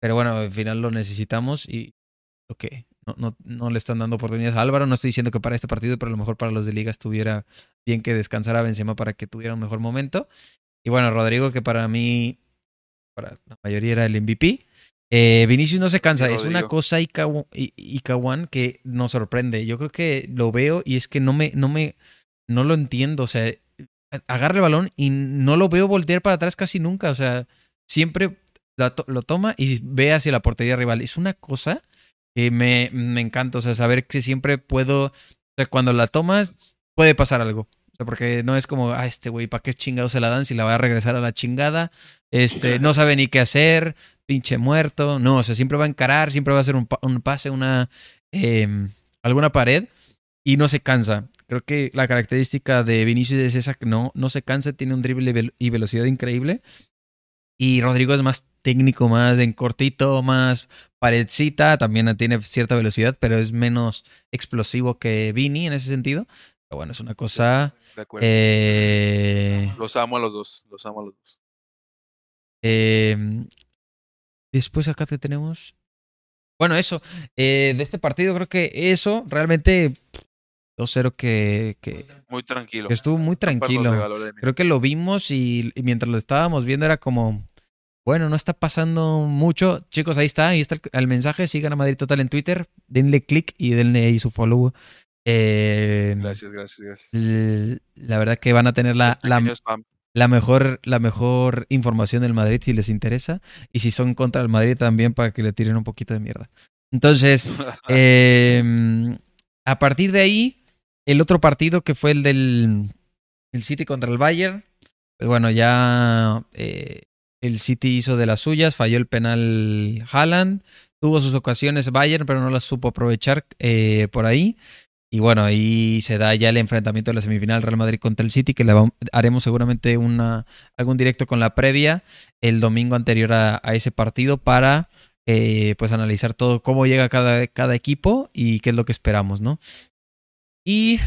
pero bueno, al final lo necesitamos y ok, no, no, no, le están dando oportunidades a Álvaro. No estoy diciendo que para este partido, pero a lo mejor para los de liga estuviera bien que descansara Benzema para que tuviera un mejor momento. Y bueno, Rodrigo, que para mí, para la mayoría era el MVP. Eh, Vinicius no se cansa, es una cosa Ikawan que nos sorprende. Yo creo que lo veo y es que no me, no me, no lo entiendo. O sea, agarra el balón y no lo veo voltear para atrás casi nunca. O sea, siempre lo toma y ve hacia la portería rival. Es una cosa que me, me encanta, o sea, saber que siempre puedo, o sea, cuando la tomas puede pasar algo. O sea, porque no es como, ah, este güey, ¿para qué chingado se la dan si la va a regresar a la chingada? Este, no sabe ni qué hacer, pinche muerto. No, o sea, siempre va a encarar, siempre va a hacer un, un pase, una, eh, alguna pared y no se cansa. Creo que la característica de Vinicius es esa que no, no se cansa, tiene un drible y velocidad increíble. Y Rodrigo es más técnico, más en cortito, más paredcita. También tiene cierta velocidad, pero es menos explosivo que Vini en ese sentido. Pero bueno, es una cosa. De acuerdo. Eh... Los amo a los dos. Los amo a los dos. Eh... Después acá te tenemos. Bueno, eso. Eh, de este partido, creo que eso realmente 2-0 que, que, Muy tranquilo. estuvo muy tranquilo. Creo que lo vimos y, mientras lo estábamos viendo era como, bueno, no está pasando mucho. Chicos, ahí está, ahí está el, mensaje. Sigan a Madrid Total en Twitter. Denle click y denle ahí su follow. Eh, gracias, gracias, gracias. La verdad que van a tener la, la, mejor, la mejor información del Madrid si les interesa. Y si son contra el Madrid también para que le tiren un poquito de mierda. Entonces, em, a partir de ahí, el otro partido que fue el del el City contra el Bayern. Pues bueno, ya eh, el City hizo de las suyas, falló el penal Haaland, tuvo sus ocasiones Bayern, pero no las supo aprovechar eh, por ahí. Y bueno, ahí se da ya el enfrentamiento de la semifinal Real Madrid contra el City, que le haremos seguramente una, algún directo con la previa el domingo anterior a, ese partido para eh, pues analizar todo, cómo llega cada, cada equipo y qué es lo que esperamos, ¿no? Y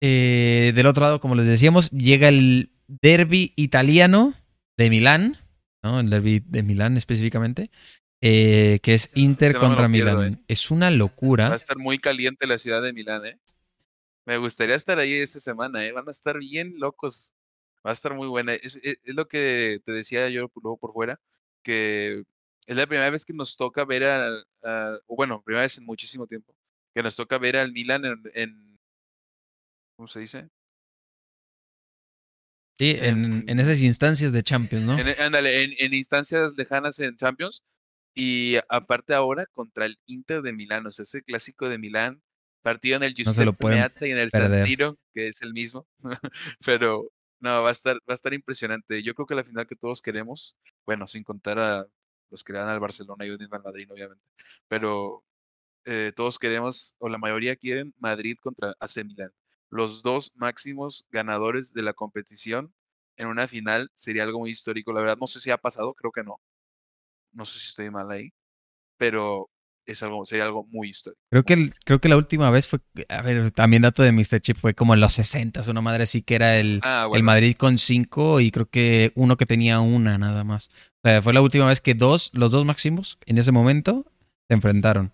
eh, del otro lado, como les decíamos, llega el derby italiano de Milán, ¿no? El derby de Milán específicamente, eh, que es Inter contra Milán. Eh. Es una locura. Va a estar muy caliente la ciudad de Milán, ¿eh? Me gustaría estar ahí esta semana, ¿eh? Van a estar bien locos. Va a estar muy buena. Es, lo que te decía yo luego por fuera, que es la primera vez que nos toca ver a, bueno, primera vez en muchísimo tiempo, que nos toca ver al Milán en, ¿cómo se dice? Sí, en, en, esas instancias de Champions, ¿no? ándale, en, instancias lejanas en Champions. Y aparte ahora contra el Inter de Milán, o sea, ese clásico de Milán, partido en el Giuseppe Meazza y en el San Siro, que es el mismo. Pero no, va a estar, va a estar impresionante. Yo creo que la final que todos queremos, bueno, sin contar a los que le dan al Barcelona y al Madrid, obviamente. Pero eh, todos queremos, o la mayoría quieren, Madrid contra AC Milán los dos máximos ganadores de la competición en una final sería algo muy histórico. La verdad, no sé si ha pasado, creo que no. No sé si estoy mal ahí, pero es algo, sería algo muy histórico. Creo que, creo que la última vez fue, a ver, también dato de Mr. Chip fue como en los 60, una madre así que era el, ah, el Madrid con cinco y creo que uno que tenía una nada más. O sea, fue la última vez que dos, los dos máximos en ese momento se enfrentaron.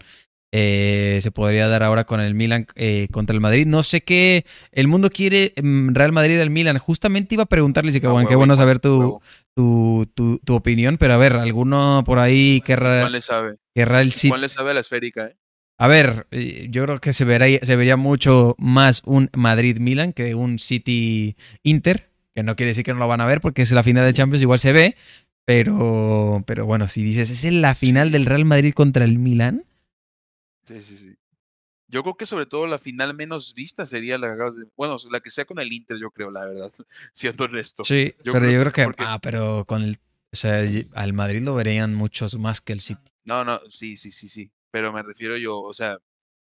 Eh, se podría dar ahora con el Milan eh, contra el Madrid. No sé qué. El mundo quiere mm, Real Madrid al Milan. Justamente iba a preguntarle si que, bueno, qué bueno saber tu, tu, tu, opinión, pero a ver, alguno por ahí querrá. ¿Cuál le sabe? Querrá el ¿Cuál le sabe a la esférica, eh? A ver, eh, yo creo que se, vería, se vería mucho más un Madrid-Milan que un City-Inter, que no quiere decir que no lo van a ver porque es la final de Champions, igual se ve, pero, pero bueno, si dices, es la final del Real Madrid contra el Milan, Sí, sí, sí. Yo creo que sobre todo la final menos vista sería la bueno, la que sea con el Inter, yo creo, la verdad, siendo honesto. Sí, pero yo creo que, ah, pero con el, o sea, al Madrid lo verían muchos más que el City. No, no, sí, sí, sí, sí, pero me refiero yo, o sea,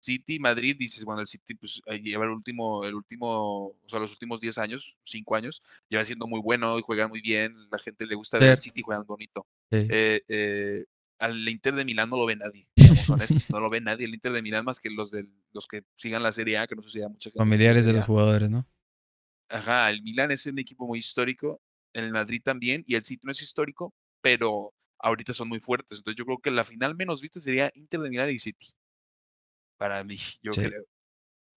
City, Madrid, dices, bueno, el City pues lleva el último, el último, o sea, los últimos 10 años, 5 años, lleva siendo muy bueno y juega muy bien, la gente le gusta ver el City juegan bonito. Eh, eh, al Inter de Milán no lo ve nadie, no lo ve nadie el Inter de Milán más que los de los que sigan la Serie A, que no sé si hay mucha gente. Familiares de los jugadores, ¿no? Ajá, el Milán es un equipo muy histórico, en el Madrid también, y el City no es histórico, pero ahorita son muy fuertes. Entonces yo creo que la final menos vista sería Inter de Milán y City. Para mí, yo Sí. creo.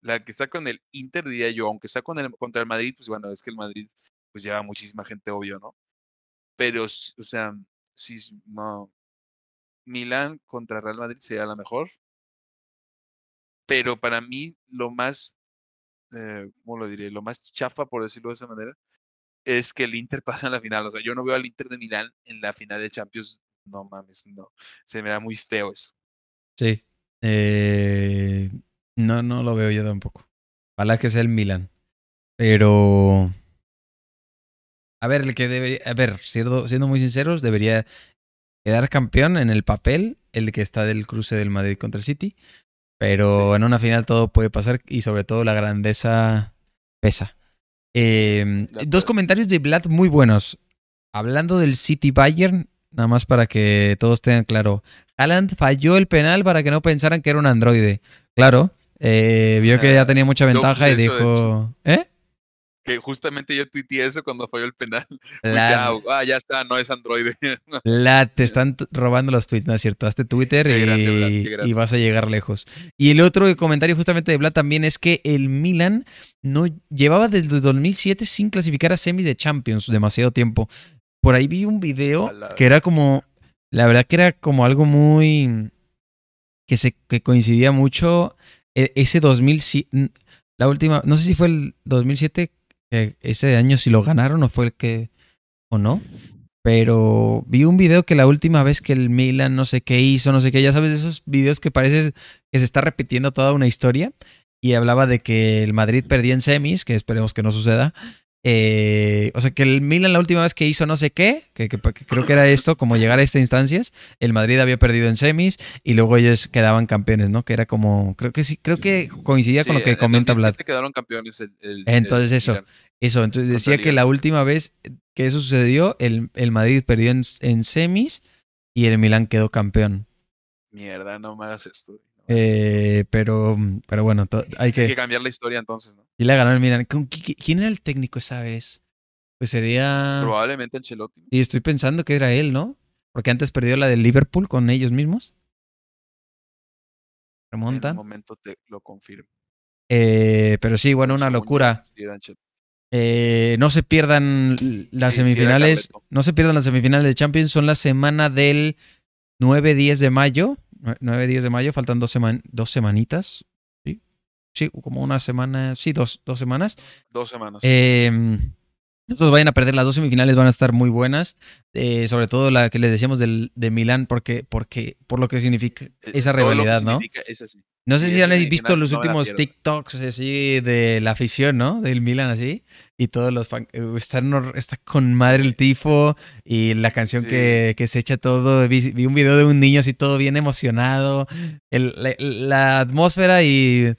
La que está con el Inter, diría yo, aunque está con el, contra el Madrid, pues bueno, es que el Madrid pues lleva muchísima gente, obvio, ¿no? Pero, o sea, sí, no. Milán contra Real Madrid sería la mejor. Pero para mí, lo más, eh, ¿cómo lo diré? Lo más chafa, por decirlo de esa manera, es que el Inter pasa en la final. O sea, yo no veo al Inter de Milán en la final de Champions. No mames, no. Se me da muy feo eso. Sí. Eh, no, no lo veo yo tampoco. Ojalá que sea el Milan. Pero. A ver, el que debería. A ver, siendo, siendo muy sinceros, debería quedar campeón en el papel, el que está del cruce del Madrid contra el City. Pero Sí. en una final todo puede pasar y sobre todo la grandeza pesa. Eh, De dos comentarios de Vlad muy buenos. Hablando del City Bayern, nada más para que todos tengan claro. Haaland falló el penal para que no pensaran que era un androide. Claro, eh, vio que ya tenía mucha ventaja y dijo... ¿Eh? Que justamente yo tuiteé eso cuando falló el penal. Puse, La, ah, ah, ya está, no es androide. la- te están robando los tweets, ¿no es cierto? Hazte Twitter Qué y, grande, Vlad, y vas a llegar lejos. Y el otro comentario justamente de Vlad también es que el Milan no llevaba desde 2007 sin clasificar a semis de Champions demasiado tiempo. Por ahí vi un video que era como, la verdad que era como algo muy que se que coincidía mucho e- ese 2007 la última, no sé si fue el 2007 que ese año si lo ganaron o fue el que o no, pero vi un video que la última vez que el Milan no sé qué hizo, no sé qué, ya sabes, esos videos que parece que se está repitiendo toda una historia y hablaba de que el Madrid perdía en semis, que esperemos que no suceda. Eh, o sea, que el Milan la última vez que hizo no sé qué, que, que- que creo que era esto, como llegar a estas instancias, el Madrid había perdido en semis y luego ellos quedaban campeones, ¿no? Que era como, creo que sí, creo que coincidía con lo que en el comenta Vlad. 2007 quedaron campeones. el- el- Entonces eso. Milan. Eso, entonces decía que la última vez que eso sucedió, el, el Madrid perdió en, en semis y el Milan quedó campeón. Mierda, no me hagas esto. no me hagas esto. Eh, pero, pero bueno, hay Hay que que... cambiar la historia entonces, ¿no? Y le ganó el Milan. ¿Con qui- qui- ¿Quién era el técnico esa vez? Pues sería... Probablemente Ancelotti. Y estoy pensando que era él, ¿no? Porque antes perdió la del Liverpool con ellos mismos. En un Remontan. momento te lo confirmo. Eh, pero sí, bueno, una locura. Eh, no se pierdan las Sí, semifinales. No se pierdan las semifinales de Champions. Son la semana del 9-10 de mayo. 9-10 de mayo, faltan dos, seman- dos semanitas. Sí, como una semana. Sí, dos, dos semanas. Dos semanas. Eh, no se vayan a perder, las dos semifinales van a estar muy buenas. Eh, sobre todo la que les decíamos del, de Milán, porque, porque, por lo que significa Eh, esa rivalidad, ¿no? significa Es así. No sé Sí, si han visto los no últimos. TikToks así de la afición, ¿no? Del Milan así. Y todos los fan- eh, están está con madre el tifo y la canción Sí. que, que se echa todo. Vi, vi un video de un niño así todo bien emocionado. El- la, la atmósfera y,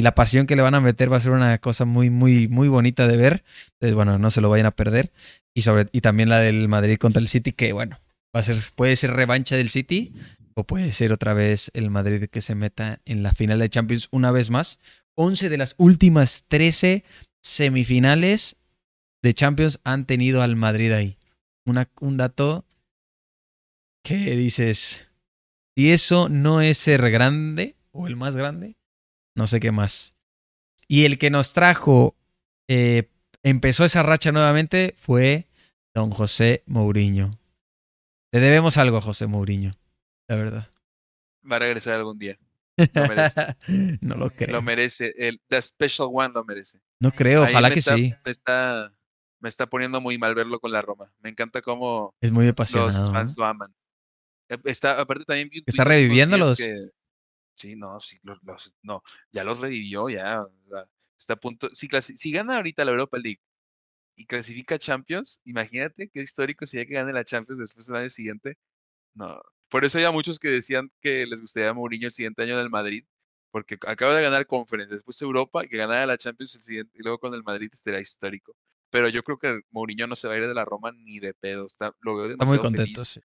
y la pasión que le van a meter va a ser una cosa muy, muy, muy bonita de ver. Entonces, bueno, no se lo vayan a perder. Y sobre, y también la del Madrid contra el City, que bueno, va a ser, puede ser revancha del City. O puede ser otra vez el Madrid que se meta en la final de Champions una vez más. 11 de las últimas 13 semifinales de Champions han tenido al Madrid ahí. Una, un dato que dices, si eso no es ser grande o el más grande, no sé qué más. Y el que nos trajo, eh, empezó esa racha nuevamente fue don José Mourinho. Le debemos algo a José Mourinho, la verdad. Va a regresar algún día. Lo merece. no lo creo. Lo merece. El The Special One lo merece. No creo, Ahí ojalá que está- sí. Me está, me está poniendo muy mal verlo con la Roma. Me encanta cómo Es muy los apasionado. fans ¿no? lo aman. Eh, Está, aparte también vi un ¿Está reviviéndolos? que- sí, no, sí, los, los- no, ya los revivió, ya. o sea, está a punto. Si, si gana ahorita la Europa League y clasifica a Champions, imagínate qué histórico sería que gane la Champions después del año siguiente. No. Por eso había muchos que decían que les gustaría a Mourinho el siguiente año del Madrid, porque acaba de ganar Conference, después Europa, y que ganara la Champions el siguiente, y luego con el Madrid estaría histórico. Pero yo creo que Mourinho no se va a ir de la Roma ni de pedo. Está, lo veo Está muy demasiado contento. feliz sí.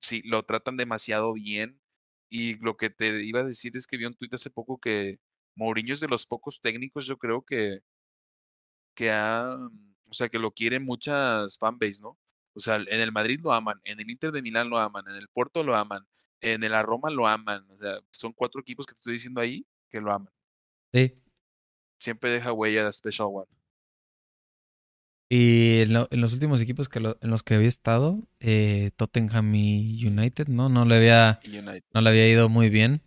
sí, lo tratan demasiado bien. Y lo que te iba a decir es que vi un tuit hace poco que Mourinho es de los pocos técnicos, yo creo que, que ha, o sea, que lo quieren muchas fanbase, ¿no? O sea, en el Madrid lo aman, en el Inter de Milán lo aman, en el Porto lo aman, en el Roma lo aman. O sea, son cuatro equipos que te estoy diciendo ahí que lo aman. Sí. Siempre deja huella de Special One. Y en, lo- en los últimos equipos que lo- en los que había estado, eh, Tottenham y United, ¿no? No le había, United. no le había ido muy bien.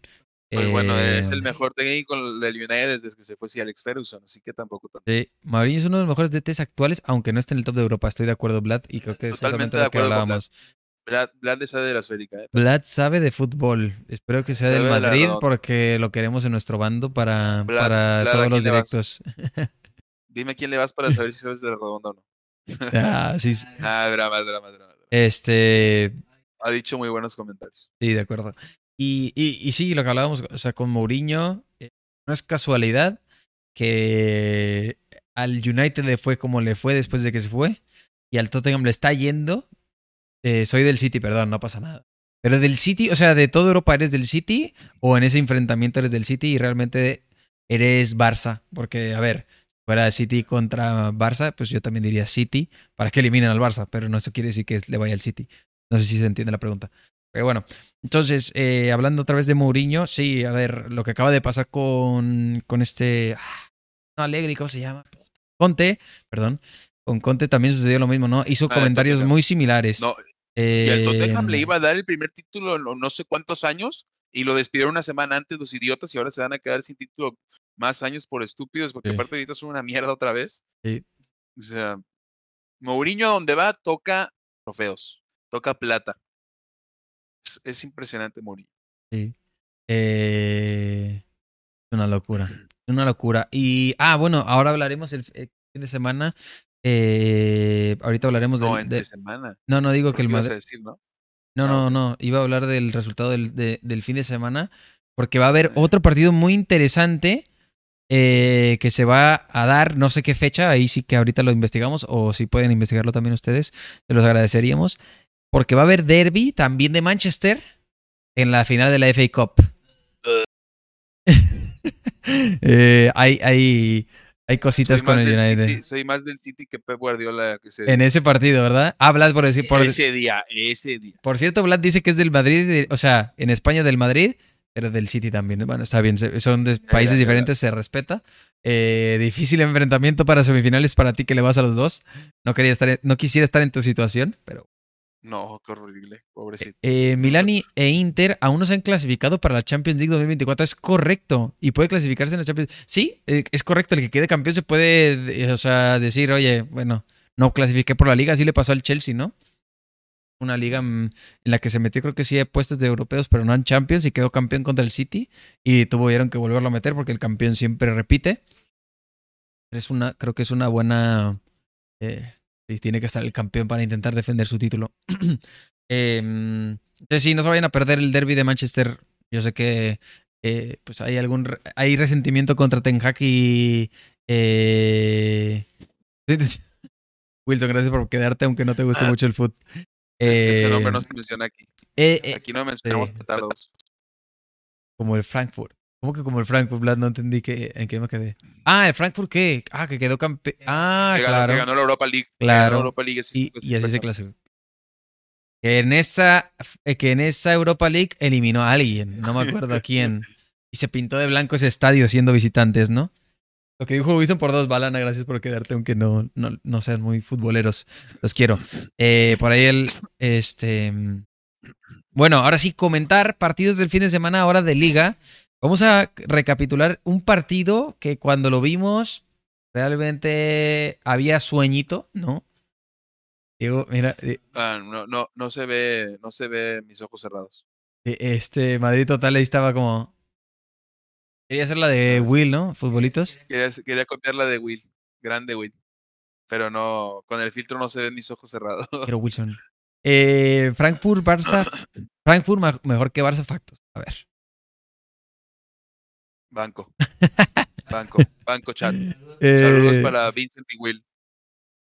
Pues bueno, es el mejor técnico del United desde que se fue sí, Alex Ferguson, así que tampoco tanto. Sí, Mourinho es uno de los mejores DTs actuales, aunque no esté en el top de Europa. Estoy de acuerdo, Vlad, y creo que es Totalmente de lo que hablábamos. Vlad, sabe de la esférica, ¿eh? Vlad sabe de fútbol. Espero que sea del Sabe Madrid porque lo queremos en nuestro bando para, Vlad- para Vlad, ¿a todos los directos. Dime a quién le vas para saber si sabes de la redonda o no. Ah, sí, sí. Ah, drama, drama, drama. este, Ha dicho muy buenos comentarios. sí, de acuerdo. Y, y, y sí, lo que hablábamos, o sea, con Mourinho, eh, no es casualidad que al United le fue como le fue después de que se fue y al Tottenham le está yendo. Eh, soy del City, perdón, no pasa nada. Pero del City, o sea, de toda Europa eres del City o en ese enfrentamiento eres del City y realmente eres Barça. Porque, a ver, fuera City contra Barça, pues yo también diría City para que eliminen al Barça, pero no eso quiere decir que le vaya al City. No sé si se entiende la pregunta. Pero bueno, entonces, eh, hablando otra vez de Mourinho, sí, a ver, lo que acaba de pasar con, con este... ah, No, Alegri, ¿cómo se llama? Conte, perdón. Con Conte también sucedió lo mismo, ¿no? Hizo Ah, comentarios muy similares. No, y al Tottenham Eh, le iba a dar el primer título en no sé cuántos años y lo despidieron una semana antes los idiotas y ahora se van a quedar sin título más años por estúpidos porque Sí. aparte ahorita son una mierda otra vez. Sí. O sea, Mourinho a donde va toca trofeos, toca plata. Es, es impresionante Mourinho. Sí. Eh, una locura. Una locura. Y, ah, bueno, ahora hablaremos el, el fin de semana. Eh, ahorita hablaremos No, del. de- semana. no, no digo que el ¿Qué ibas a Madrid. decir, no? No, Ah, no. Iba a hablar del resultado del, de- del fin de semana. Porque va a haber otro partido muy interesante eh, que se va a dar, no sé qué fecha, ahí sí que ahorita lo investigamos, o si pueden investigarlo también ustedes, se los agradeceríamos. Porque va a haber derby también de Manchester en la final de la FA Cup. Eh, hay, hay, hay cositas Soy con el United. City, soy más del City que Pep Guardiola que se En ese partido, ¿verdad? Hablas por decir. Por, ese día, ese día. por cierto, Vlad dice que es del Madrid, o sea, en España del Madrid, pero del City también. Bueno, está bien, son de países diferentes, se respeta. Eh, difícil enfrentamiento para semifinales para ti que le vas a los dos. No quería estar, en- no quisiera estar en tu situación, pero No, qué horrible, pobrecito. Eh, Milán y- e Inter aún no se han clasificado para la Champions League 2024. Es correcto. Y puede clasificarse en la Champions Sí, eh, es correcto. El que quede campeón se puede, eh, o sea, decir, oye, bueno, no clasifiqué por la liga. Así le pasó al Chelsea, ¿no? Una liga mm, en la que se metió, creo que sí, a puestos de europeos, pero no en Champions y quedó campeón contra el City. Y tuvieron que volverlo a meter porque el campeón siempre repite. Es una, creo que es una buena. eh, y tiene que estar el campeón para intentar defender su título. Em, entonces, sí, no se vayan a perder el derby de Manchester. Yo sé que eh, pues hay algún hay resentimiento contra Ten Hag y eh, Wilson, gracias por quedarte aunque no te guste Ah. mucho el fútbol. Ese nombre Eh, no se menciona aquí. eh, eh, Aquí no mencionamos petardos. como el Frankfurt. ¿Cómo que como el Frankfurt, Vlad? No entendí que, en qué me quedé. Ah, el Frankfurt qué? Ah, que quedó campeón. Ah, que, ganó, claro. que ganó la Europa League. Claro. ganó la Europa League y, y así se clasificó. Que en esa, eh, que en esa Europa League eliminó a alguien, no me acuerdo a quién. Y se pintó de blanco ese estadio siendo visitantes, ¿no? Lo que dijo Wilson por dos, Balana, gracias por quedarte, aunque no, no, no sean muy futboleros. Los quiero. Eh, por ahí el, este... Bueno, ahora sí, comentar partidos del fin de semana ahora de liga. Vamos a recapitular un partido que cuando lo vimos realmente había sueñito, ¿no? Diego, mira, eh, Ah, no, no, no se ve, no se ve mis ojos cerrados. eh, este Madrid total ahí estaba como... Quería hacer la de Ah. Will, ¿no? Futbolitos. Quería, quería copiar la de Will, grande Will. Pero no, con el filtro no se ven mis ojos cerrados. Pero Wilson. Eh, Frankfurt, Barça. Frankfurt mejor que Barça Factos. A ver. Banco. Banco, banco chat. Saludos Eh, para Vincent y Will.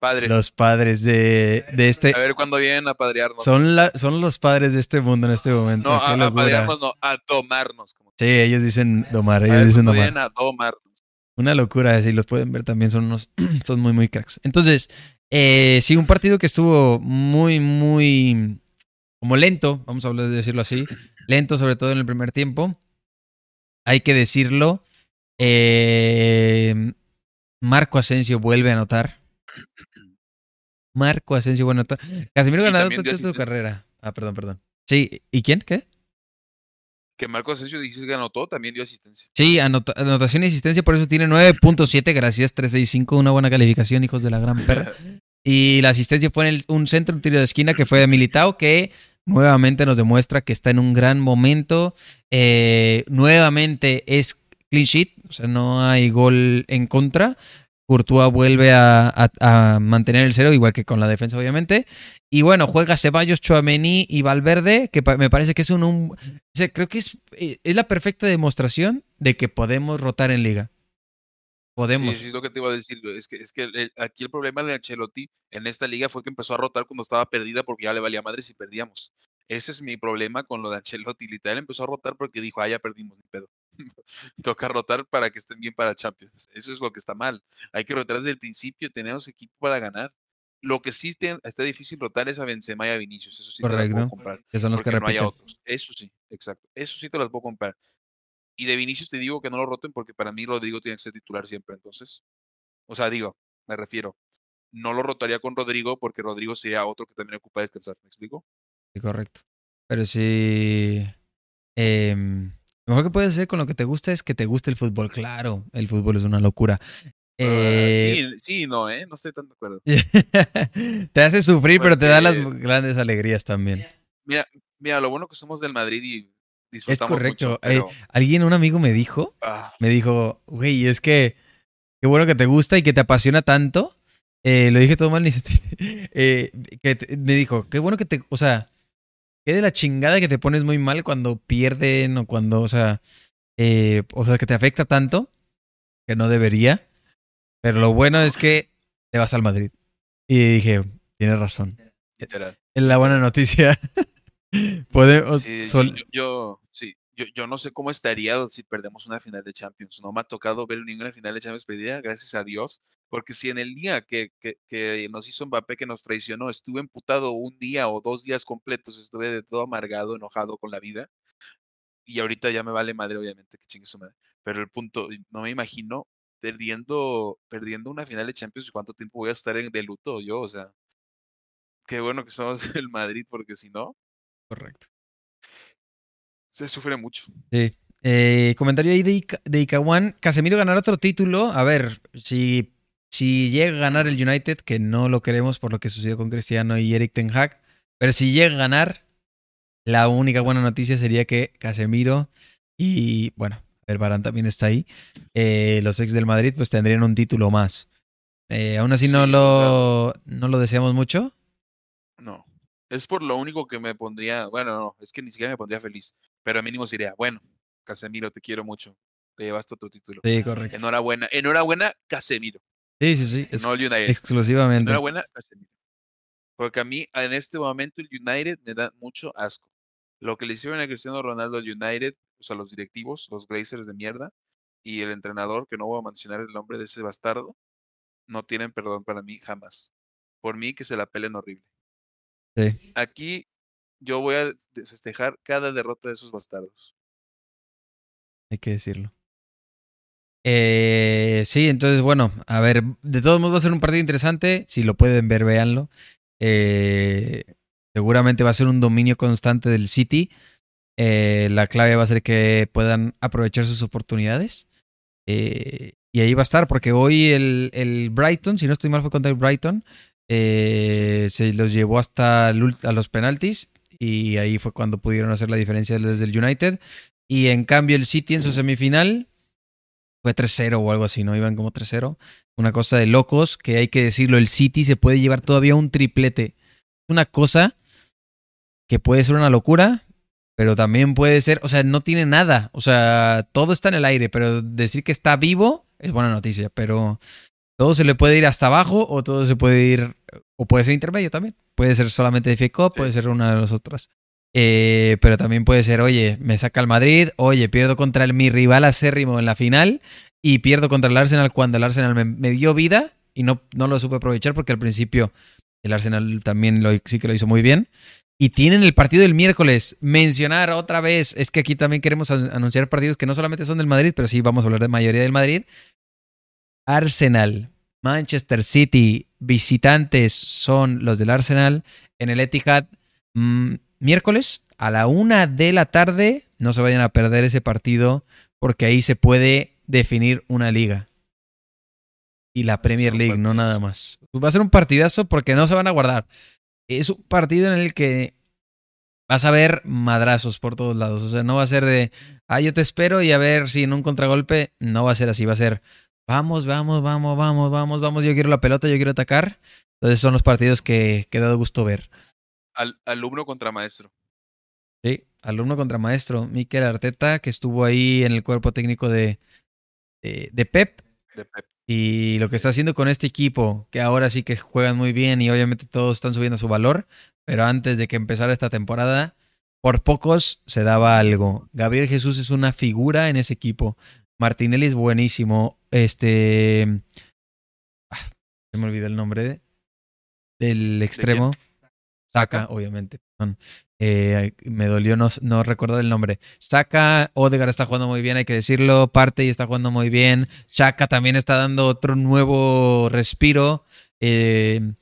Padres. Los padres de, de este. A ver cuándo vienen a padrearnos. Son, la, son los padres de este mundo en este momento. no, a, a padrearnos, no, a domarnos. Como, Sí, ellos dicen domar, a ellos ver dicen domar. vienen a domarnos. Una locura, si los pueden ver también, son unos, son muy, muy cracks. Entonces, Eh, sí, un partido que estuvo muy, muy como lento, vamos a decirlo así, lento sobre todo en el primer tiempo. Hay que decirlo. Eh, Marco Asensio vuelve a anotar. Marco Asensio anotar. Casemiro ganador de tu carrera. Ah, perdón, perdón. Sí, ¿y quién? ¿Qué? Que Marco Asensio dijiste que anotó, también dio asistencia. Sí, anotación y asistencia, por eso tiene 9.7, gracias, 365, una buena calificación, hijos de la gran perra. y la asistencia fue en un centro, un tiro de esquina que fue de Militao, que nuevamente nos demuestra que está en un gran momento. Eh, nuevamente es clean sheet, o sea, no hay gol en contra. Courtois vuelve a, mantener el cero, igual que con la defensa, obviamente. Y bueno, juega Ceballos, Chouameni y Valverde, que me parece que es un, creo que es, eh, es la perfecta demostración de que podemos rotar en liga. Podemos. Sí, sí, es lo que te iba a decir. Es que, es que aquí el problema de Ancelotti en esta liga fue que empezó a rotar cuando estaba perdida porque ya le valía madre si perdíamos. Ese es mi problema con lo de Ancelotti. Literal empezó a rotar porque dijo, ah, ya perdimos, ni pedo. Toca rotar para que estén bien para Champions. Eso es lo que está mal. Hay que rotar desde el principio. Tenemos equipo para ganar. Lo que sí está difícil rotar es a Benzema y a Vinicius. Eso sí Correcto. te puedo comprar. Que son los que no hay otros. Eso sí, exacto. Eso sí te las puedo comprar. Y de Vinicius te digo que no lo roten porque para mí Rodrigo tiene que ser titular siempre. Entonces, o sea, digo, me refiero. No lo rotaría con Rodrigo porque Rodrigo sería otro que también ocupa descansar. ¿Me explico? Sí, correcto. Pero sí. Eh, lo mejor que puedes hacer con lo que te gusta es que te guste el fútbol. Claro, el fútbol es una locura. Eh, sí, sí, no, ¿eh? No estoy tan de acuerdo. te hace sufrir, pero te da las grandes alegrías también. Mira, mira, lo bueno que somos del Madrid y disfrutamos Es correcto. Eh, alguien, un amigo me dijo, ah. me dijo, güey, es que qué bueno que te gusta y que te apasiona tanto. Eh, lo dije todo mal, ni eh, que me dijo, qué bueno que te, o sea, qué de la chingada que te pones muy mal cuando pierden o cuando, o sea, eh, o sea, que te afecta tanto que no debería. Pero lo bueno es que te vas al Madrid. Y dije, tienes razón. Literal. Es la buena noticia. Podemos, yo, yo, no sé cómo estaría si perdemos una final de Champions. No me ha tocado ver ninguna final de Champions perdida, gracias a Dios. Porque si en el día que, que, nos hizo Mbappé, que nos traicionó, estuve emputado un día o dos días completos, estuve de todo amargado, enojado con la vida. Y ahorita ya me vale madre, obviamente, que chingue su madre. Pero el punto, no me imagino perdiendo, perdiendo una final de Champions y cuánto tiempo voy a estar en, de luto yo, o sea. Qué bueno que en el Madrid, porque si no. Correcto. Se sufre mucho. Sí. Eh, comentario ahí de, de Icawan. Casemiro ganará otro título. A ver, si si llega a ganar el United, que no lo queremos por lo que sucedió con Cristiano y Eric Ten Hag, pero si llega a ganar, la única buena noticia sería que Casemiro y, bueno, el Barán también está ahí, eh, los ex del Madrid pues tendrían un título más. Eh, aún así no lo, no lo deseamos mucho. No, es por lo único que me pondría, bueno, no, es que ni siquiera me pondría feliz, pero mínimo sería, bueno, Casemiro, te quiero mucho, te llevaste otro título. Sí, correcto. Enhorabuena, enhorabuena, Casemiro. Sí, sí, sí. no el United. Exclusivamente. Enhorabuena, Porque a mí, en este momento, el United me da mucho asco. Lo que le hicieron a Cristiano Ronaldo al United, o sea, los directivos, los Glazers de mierda, y el entrenador, que no voy a mencionar el nombre de ese bastardo, no tienen perdón para mí jamás. Por mí, que se la pelen horrible. Sí. Aquí yo voy a festejar cada derrota de esos bastardos. Hay que decirlo. Eh, sí, entonces, bueno, a ver, de todos modos va a ser un partido interesante. Si lo pueden ver, véanlo. Eh, seguramente va a ser un dominio constante del City. Eh, la clave va a ser que puedan aprovechar sus oportunidades. Eh, y ahí va a estar, porque hoy el, el, Brighton, si no estoy mal, fue contra el Brighton. Eh, se los llevó hasta a los penaltis. Y ahí fue cuando pudieron hacer la diferencia desde el United. Y en cambio, el City en su semifinal fue 3-0 o algo así, ¿no? Iban como 3-0. Una cosa de locos, que hay que decirlo, el City se puede llevar todavía un triplete. Una cosa que puede ser una locura, pero también puede ser, o sea, no tiene nada. O sea, todo está en el aire, pero decir que está vivo es buena noticia, pero todo se le puede ir hasta abajo o todo se puede ir, o puede ser intermedio también. Puede ser solamente de FICO, puede ser una de las otras. Eh, pero también puede ser, oye, me saca el Madrid, oye, pierdo contra el, mi rival acérrimo en la final y pierdo contra el Arsenal cuando el Arsenal me, dio vida y no, no lo supe aprovechar porque al principio el Arsenal también lo, sí que lo hizo muy bien. Y tienen el partido del miércoles. Mencionar otra vez, es que aquí también queremos anunciar partidos que no solamente son del Madrid, pero sí vamos a hablar de mayoría del Madrid. Arsenal, Manchester City, visitantes son los del Arsenal en el Etihad mm, miércoles a la una de la tarde. No se vayan a perder ese partido porque ahí se puede definir una liga. Y la Premier League, no nada más. Va a ser un partidazo porque no se van a guardar. Es un partido en el que vas a ver madrazos por todos lados. O sea, no va a ser de, ah, yo te espero y a ver si en un contragolpe. No va a ser así. Va a ser, vamos, vamos, vamos, vamos, vamos, vamos. Yo quiero la pelota, yo quiero atacar. Entonces son los partidos que, que he dado gusto ver. Al, alumno contra maestro. Sí, alumno contra maestro. Miquel Arteta, que estuvo ahí en el cuerpo técnico de, de, Pep. De Pep. Y lo que está haciendo con este equipo, que ahora sí que juegan muy bien y obviamente todos están subiendo su valor, pero antes de que empezara esta temporada, por pocos se daba algo. Gabriel Jesús es una figura en ese equipo. Martinelli es buenísimo. Este. Ah, se me olvidó el nombre del extremo. Saca, obviamente. Eh, me dolió no, no recordar el nombre. Saka, Odegar está jugando muy bien, hay que decirlo. Parte y está jugando muy bien. Chaka también está dando otro nuevo respiro. Eh,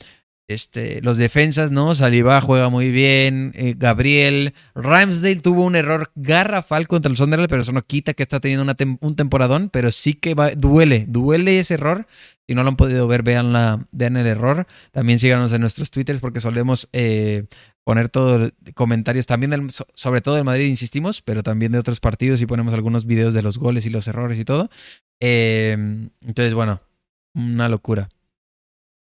este, los defensas, ¿no? Saliba juega muy bien. Eh, Gabriel. Ramsdale tuvo un error garrafal contra el Sunderland, pero eso no quita que está teniendo un temporadón. Pero sí que duele, duele ese error. Si no lo han podido ver, vean, la, vean el error. También síganos en nuestros twitters porque solemos eh, poner todos comentarios también, sobre todo del Madrid, insistimos, pero también de otros partidos y ponemos algunos videos de los goles y los errores y todo. Eh, entonces, bueno, una locura.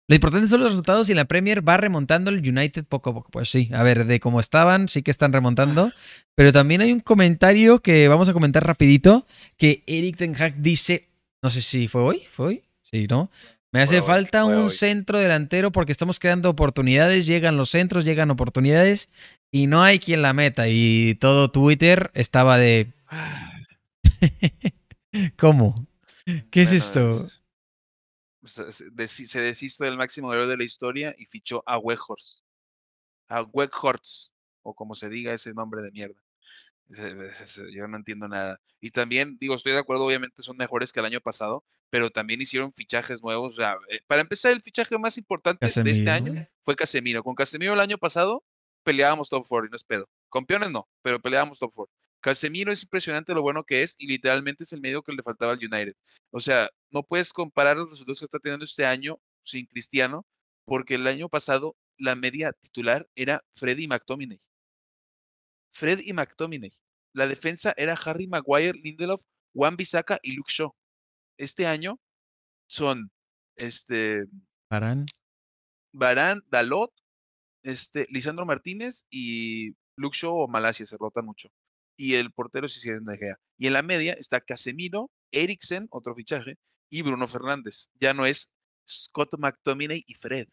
Lo importante son los resultados y la Premier va remontando el United poco a poco. Pues sí, a ver, de cómo estaban, sí que están remontando. Pero también hay un comentario que vamos a comentar rapidito, que Eric Ten Hag dice, no sé si fue hoy, fue hoy, sí, ¿no? Me hace falta un centro delantero porque estamos creando oportunidades, llegan los centros, llegan oportunidades y no hay quien la meta. Y todo Twitter estaba de... ¿Cómo? ¿Qué es esto? Se deshizo del máximo héroe de la historia y fichó a Weghorst. A Weghorst, o como se diga ese nombre de mierda. Yo no entiendo nada. Y también, digo, estoy de acuerdo, obviamente son mejores que el año pasado, pero también hicieron fichajes nuevos. Eh, para empezar, el fichaje más importante de este año fue Casemiro. Con Casemiro el año pasado peleábamos top 4 y no es pedo. Campeones no, pero peleábamos top 4. Casemiro es impresionante lo bueno que es y literalmente es el medio que le faltaba al United. O sea, no puedes comparar los resultados que está teniendo este año sin Cristiano, porque el año pasado la media titular era Freddy McTominay. Fred y McTominay. La defensa era Harry Maguire, Lindelof, Juan Bisaca y Luke Shaw. Este año son este Barán, Barán, Dalot, este Lisandro Martínez y Luke Shaw o Malasia se rotan mucho y el portero si de Gea. Y en la media está Casemiro, Eriksen, otro fichaje, y Bruno Fernández. Ya no es Scott McTominay y Fred.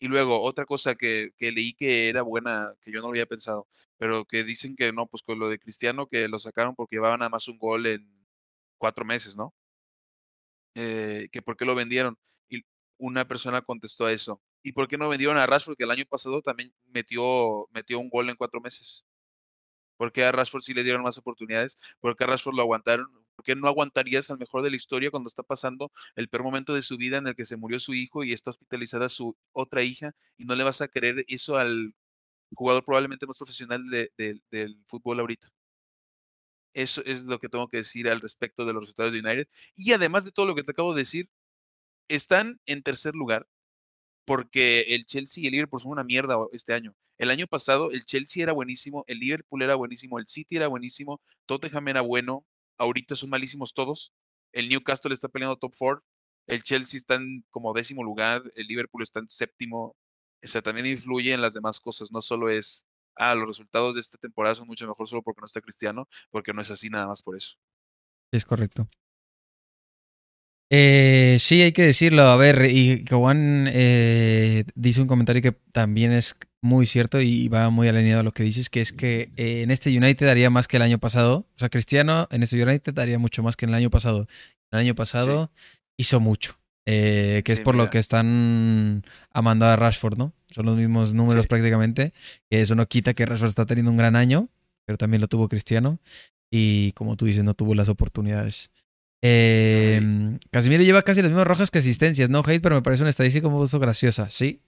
Y luego, otra cosa que, leí que era buena, que yo no había pensado, pero que dicen que no, pues con lo de Cristiano, que lo sacaron porque llevaba nada más un gol en cuatro meses, ¿no? Eh, que por qué lo vendieron. Y una persona contestó a eso. ¿Y por qué no vendieron a Rashford, que el año pasado también metió, metió un gol en cuatro meses? ¿Por qué a Rashford sí le dieron más oportunidades? ¿Por qué a Rashford lo aguantaron? ¿Por qué no aguantarías al mejor de la historia cuando está pasando el peor momento de su vida en el que se murió su hijo y está hospitalizada su otra hija y no le vas a querer eso al jugador probablemente más profesional del fútbol ahorita? Eso es lo que tengo que decir al respecto de los resultados de United. Y además de todo lo que te acabo de decir, están en tercer lugar porque el Chelsea y el Liverpool son una mierda este año. El año pasado el Chelsea era buenísimo, el Liverpool era buenísimo, el City era buenísimo, Tottenham era bueno, ahorita son malísimos todos. El Newcastle está peleando top 4, el Chelsea está en como décimo lugar, el Liverpool está en séptimo. O sea, también influye en las demás cosas, no solo es, ah, los resultados de esta temporada son mucho mejor solo porque no está Cristiano, porque no es así nada más por eso. Es correcto. Eh, sí, hay que decirlo. A ver, y Juan eh, dice un comentario que también es muy cierto y va muy alineado a lo que dices, que es que eh, en este United daría más que el año pasado. O sea, Cristiano en este United daría mucho más que en el año pasado. El año pasado hizo mucho. eh, que es por lo que están amando a Rashford, ¿no? Son los mismos números Sí. prácticamente. Que eso no quita que Rashford está teniendo un gran año, pero también lo tuvo Cristiano. Y como tú dices, no tuvo las oportunidades. Eh, Casimiro lleva casi las mismas rojas que asistencias, no hate, pero me parece una estadística un poco graciosa, sí.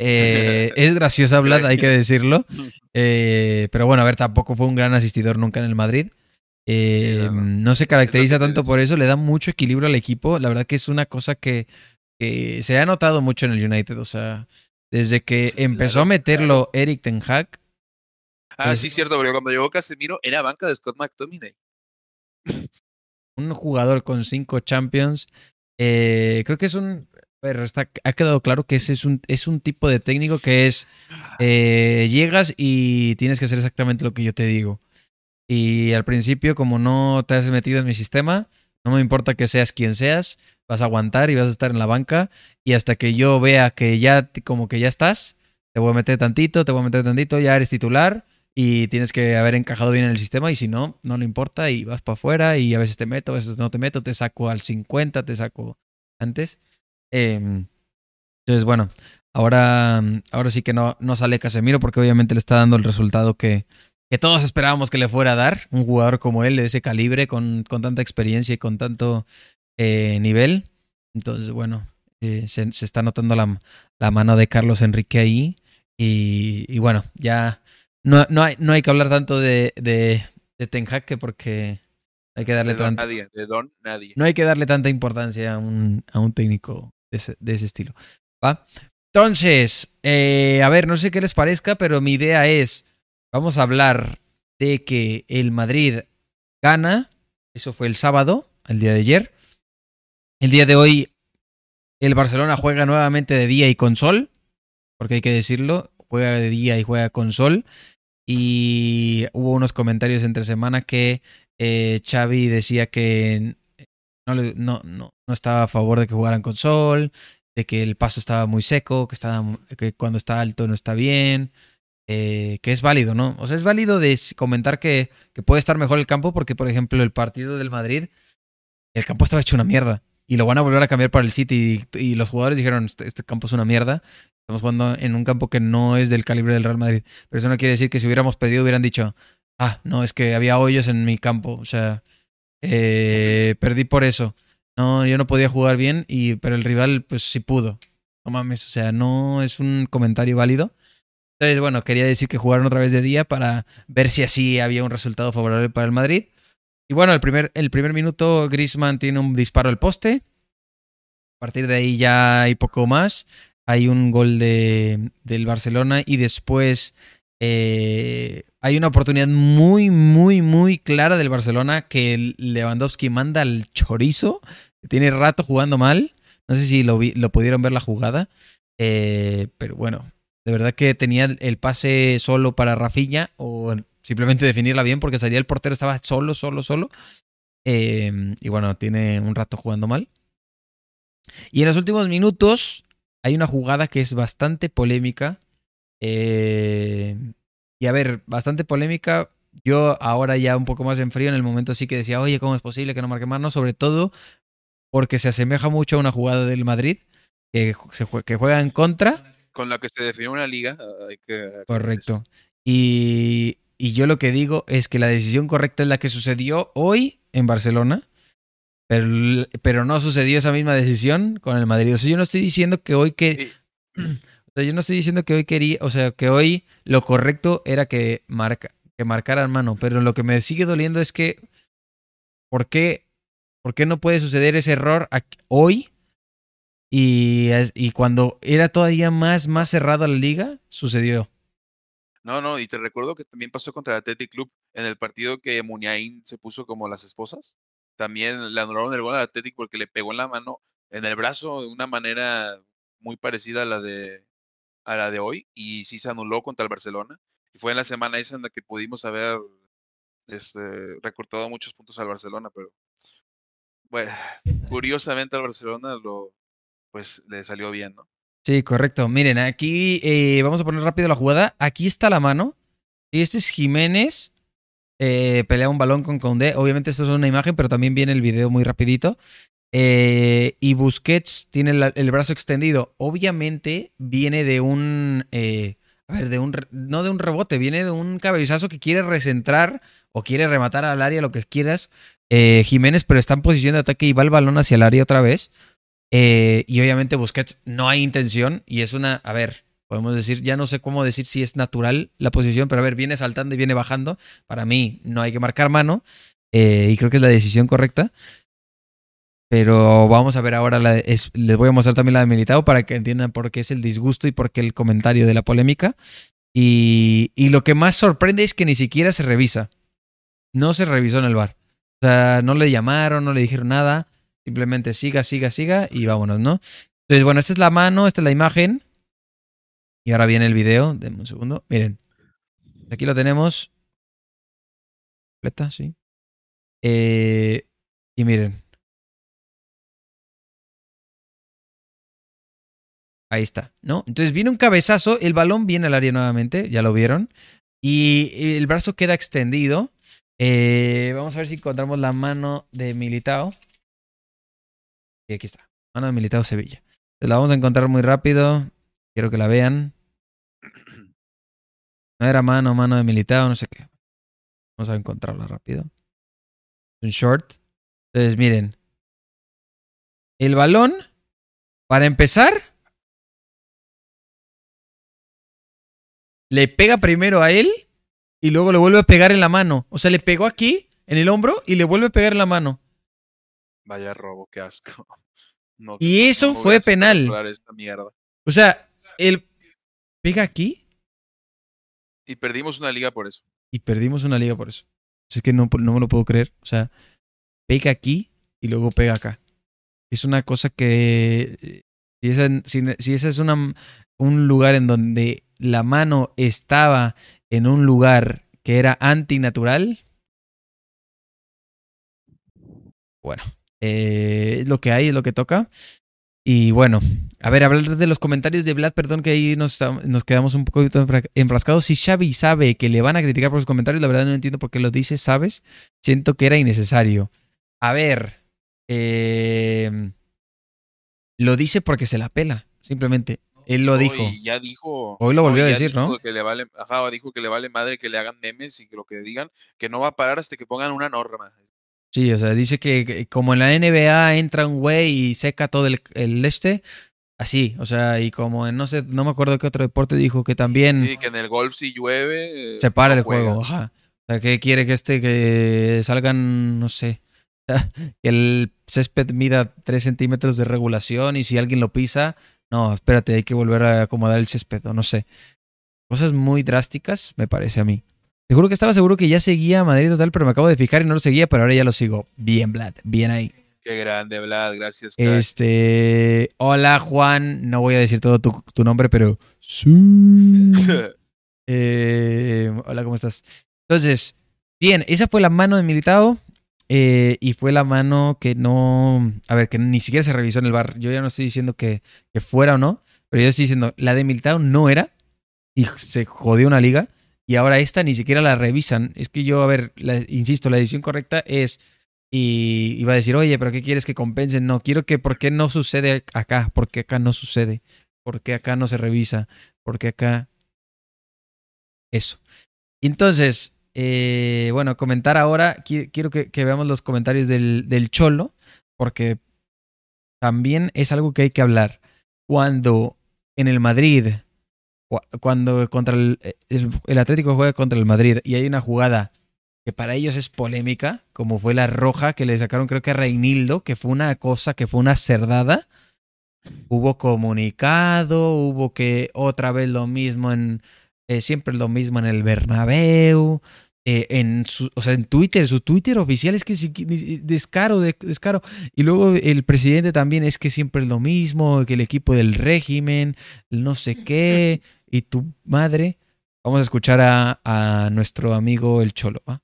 Eh, es graciosa, Vlad, hay que decirlo. Eh, pero bueno, a ver, tampoco fue un gran asistidor nunca en el Madrid. Eh, Sí, no, se caracteriza tanto por eso, le da mucho equilibrio al equipo. La verdad que es una cosa que, que se ha notado mucho en el United. O sea, desde que empezó claro, a meterlo Eric Ten Hag, Ah, Es- sí, cierto, porque cuando llegó Casemiro era banca de Scott McTominay. un jugador con cinco Champions, eh, creo que es un. Pero ha quedado claro que ese es un, es un tipo de técnico que es. eh, llegas y tienes que hacer exactamente lo que yo te digo. Y al principio, como no te has metido en mi sistema, no me importa que seas quien seas, vas a aguantar y vas a estar en la banca. Y hasta que yo vea que ya, como que ya estás, te voy a meter tantito, te voy a meter tantito, ya eres titular y tienes que haber encajado bien en el sistema. Y si no, no le importa y vas para afuera y a veces te meto, a veces no te meto, te saco al 50, te saco antes. Em, entonces, bueno, ahora, ahora sí que no, no sale Casemiro porque obviamente le está dando el resultado que, que todos esperábamos que le fuera a dar. Un jugador como él, de ese calibre, con, con tanta experiencia y con tanto eh, nivel. Entonces, bueno, eh, se, se está notando la, la mano de Carlos Enrique ahí. Y, y bueno, ya no, no, hay, no hay que hablar tanto de, de, de Ten Hag que porque hay que darle De Don tanto, nadie, de Don nadie. no hay que darle tanta importancia a un, a un técnico de ese, de ese estilo. ¿va? Entonces, eh, a ver, no sé qué les parezca, pero mi idea es, vamos a hablar de que el Madrid gana, eso fue el sábado, el día de ayer. El día de hoy, el Barcelona juega nuevamente de día y con sol, porque hay que decirlo, juega de día y juega con sol. Y hubo unos comentarios entre semana que eh, Xavi decía que no, no, estaba a favor de que jugaran con sol, de que el paso estaba muy seco, que, estaba, que cuando está alto no está bien, eh, que es válido, ¿no? O sea, es válido de comentar que, puede estar mejor el campo porque, por ejemplo, el partido del Madrid, el campo estaba hecho una mierda y lo van a volver a cambiar para el City y, y los jugadores dijeron, este, este campo es una mierda. Estamos jugando en un campo que no es del calibre del Real Madrid. Pero eso no quiere decir que si hubiéramos pedido hubieran dicho, ah, no, es que había hoyos en mi campo. O sea, eh, perdí por eso. No, yo no podía jugar bien, y, pero el rival pues sí pudo. No mames, o sea, no es un comentario válido. Entonces, bueno, quería decir que jugaron otra vez de día para ver si así había un resultado favorable para el Madrid. Y bueno, el primer, el primer minuto Griezmann tiene un disparo al poste. A partir de ahí ya hay poco más. Hay un gol de, del Barcelona y después eh, hay una oportunidad muy, muy, muy clara del Barcelona que Lewandowski manda al chorizo. Tiene rato jugando mal. No sé si lo, lo pudieron ver la jugada. Eh, pero bueno, de verdad que tenía el pase solo para Rafinha o simplemente definirla bien porque salía el portero, estaba solo, solo, solo. Eh, y bueno, tiene un rato jugando mal. Y en los últimos minutos hay una jugada que es bastante polémica. Eh, y a ver, bastante polémica. Yo ahora ya un poco más en frío, en el momento sí que decía, oye, ¿cómo es posible que no marque más? No, sobre todo porque se asemeja mucho a una jugada del Madrid que, se jue- que juega en contra. Con la que se definió una liga, ah, hay que. Correcto. Y, y yo lo que digo es que la decisión correcta es la que sucedió hoy en Barcelona, pero, pero no sucedió esa misma decisión con el Madrid. O sea, yo no estoy diciendo que hoy que... Sí. O sea, yo no estoy diciendo que hoy quería, o sea, que hoy lo correcto era que, marca, que marcaran mano, pero lo que me sigue doliendo es que, ¿por qué, por qué no puede suceder ese error aquí- hoy? Y, y cuando era todavía más, más cerrada la liga, sucedió. No, no, y te recuerdo que también pasó contra el Athletic Club en el partido que Muniain se puso como las esposas. También le anularon el gol al Athletic porque le pegó en la mano, en el brazo, de una manera muy parecida a la de a la de hoy, y sí se anuló contra el Barcelona. Y fue en la semana esa en la que pudimos haber este, recortado muchos puntos al Barcelona, pero bueno, curiosamente al Barcelona lo pues le salió bien, ¿no? Sí, correcto. Miren, aquí eh, vamos a poner rápido la jugada. Aquí está la mano. Y este es Jiménez. Eh, pelea un balón con Condé. Obviamente esto es una imagen, pero también viene el video muy rapidito. Eh, y Busquets tiene el brazo extendido. Obviamente viene de un. eh, a ver, de un. No de un rebote, viene de un cabezazo que quiere recentrar o quiere rematar al área, lo que quieras. eh, Jiménez, pero está en posición de ataque y va el balón hacia el área otra vez. Eh, y obviamente Busquets no hay intención y es una. A ver, podemos decir, ya no sé cómo decir si es natural la posición, pero a ver, viene saltando y viene bajando. Para mí no hay que marcar mano eh, y creo que es la decisión correcta. Pero vamos a ver ahora, la, es- les voy a mostrar también la de Militao para que entiendan por qué es el disgusto y por qué el comentario de la polémica. Y, y lo que más sorprende es que ni siquiera se revisa. No se revisó en el bar. O sea, no le llamaron, no le dijeron nada. Simplemente siga, siga, siga y vámonos, ¿no? Entonces, bueno, esta es la mano, esta es la imagen. Y ahora viene el video. Denme un segundo. Miren. Aquí lo tenemos. Completa, sí. Eh, y miren. Ahí está, ¿no? Entonces viene un cabezazo, el balón viene al área nuevamente, ya lo vieron. Y el brazo queda extendido. Eh, vamos a ver si encontramos la mano de Militao. Y aquí está, mano de Militao Sevilla. La vamos a encontrar muy rápido. Quiero que la vean. No era mano, mano de Militao, no sé qué. Vamos a encontrarla rápido. Un short. Entonces, miren. El balón, para empezar, le pega primero a él y luego le vuelve a pegar en la mano. O sea, le pegó aquí, en el hombro, y le vuelve a pegar en la mano. Vaya robo, qué asco. No, Y eso fue penal. esta. O sea, él pega aquí Y perdimos una liga por eso. y perdimos una liga por eso. Es que no, no me lo puedo creer. O sea, pega aquí y luego pega acá. Es una cosa que. Si esa, si, si ese es una, un lugar en donde la mano estaba en un lugar que era antinatural. Bueno, eh, es lo que hay, es lo que toca. Y bueno, a ver, hablar de los comentarios de Vlad, perdón que ahí nos, nos quedamos un poquito enfra- enfrascados. Si Xavi sabe que le van a criticar por sus comentarios, la verdad no entiendo por qué lo dice, ¿sabes? Siento que era innecesario. A ver, eh, lo dice porque se la pela, simplemente. Él lo dijo. Y ya dijo. Hoy lo volvió a decir, ¿no? Que le vale, ajá, dijo que le vale madre que le hagan memes y que lo que digan, que no va a parar hasta que pongan una norma. Sí, o sea, dice que, como en la NBA entra un güey y seca todo el, el este, así, o sea, y como en no sé, no me acuerdo qué otro deporte dijo que también Sí, que en el golf si llueve. eh, se para no el juego, juegas. ajá. O sea, que quiere que este, que salgan, no sé, que el césped mida 3 centímetros de regulación y si alguien lo pisa, no, espérate, hay que volver a acomodar el césped, o no sé. Cosas muy drásticas, me parece a mí. Te juro que estaba seguro que ya seguía a Madrid total, pero me acabo de fijar y no lo seguía, pero ahora ya lo sigo. Bien, Vlad, bien ahí. Qué grande, Vlad, gracias. Este. Hola, Juan. No voy a decir todo tu, tu nombre, pero. Sí. Eh, hola, ¿cómo estás? Entonces, bien, esa fue la mano de Militao. eh, y fue la mano que no. A ver, que ni siquiera se revisó en el bar. Yo ya no estoy diciendo que, que fuera o no. Pero yo estoy diciendo, la de Militao no era. Y se jodió una liga. Y ahora esta ni siquiera la revisan. Es que yo, a ver, insisto, la decisión correcta es. Y iba a decir, oye, pero ¿qué quieres que compensen? No, quiero que, ¿por qué no sucede acá? ¿Por qué acá no sucede? ¿Por qué acá no se revisa? ¿Por qué acá? Eso. Entonces, eh, bueno, comentar ahora, qui- quiero que, veamos los comentarios del, Cholo, porque también es algo que hay que hablar. Cuando en el Madrid, cuando contra el, el, el Atlético juega contra el Madrid y hay una jugada que para ellos es polémica, como fue la roja que le sacaron creo que a Reinildo, que fue una cosa, que fue una cerdada. Hubo comunicado, hubo que otra vez lo mismo en, eh, siempre lo mismo en el Bernabéu, eh, en o sea, en Twitter, su Twitter oficial es que sí, ni- descaro, de- descaro. Y luego el presidente también es que siempre es lo mismo, que el equipo del régimen, no sé qué, y tu madre. Vamos a escuchar a, a nuestro amigo el Cholo, ¿va?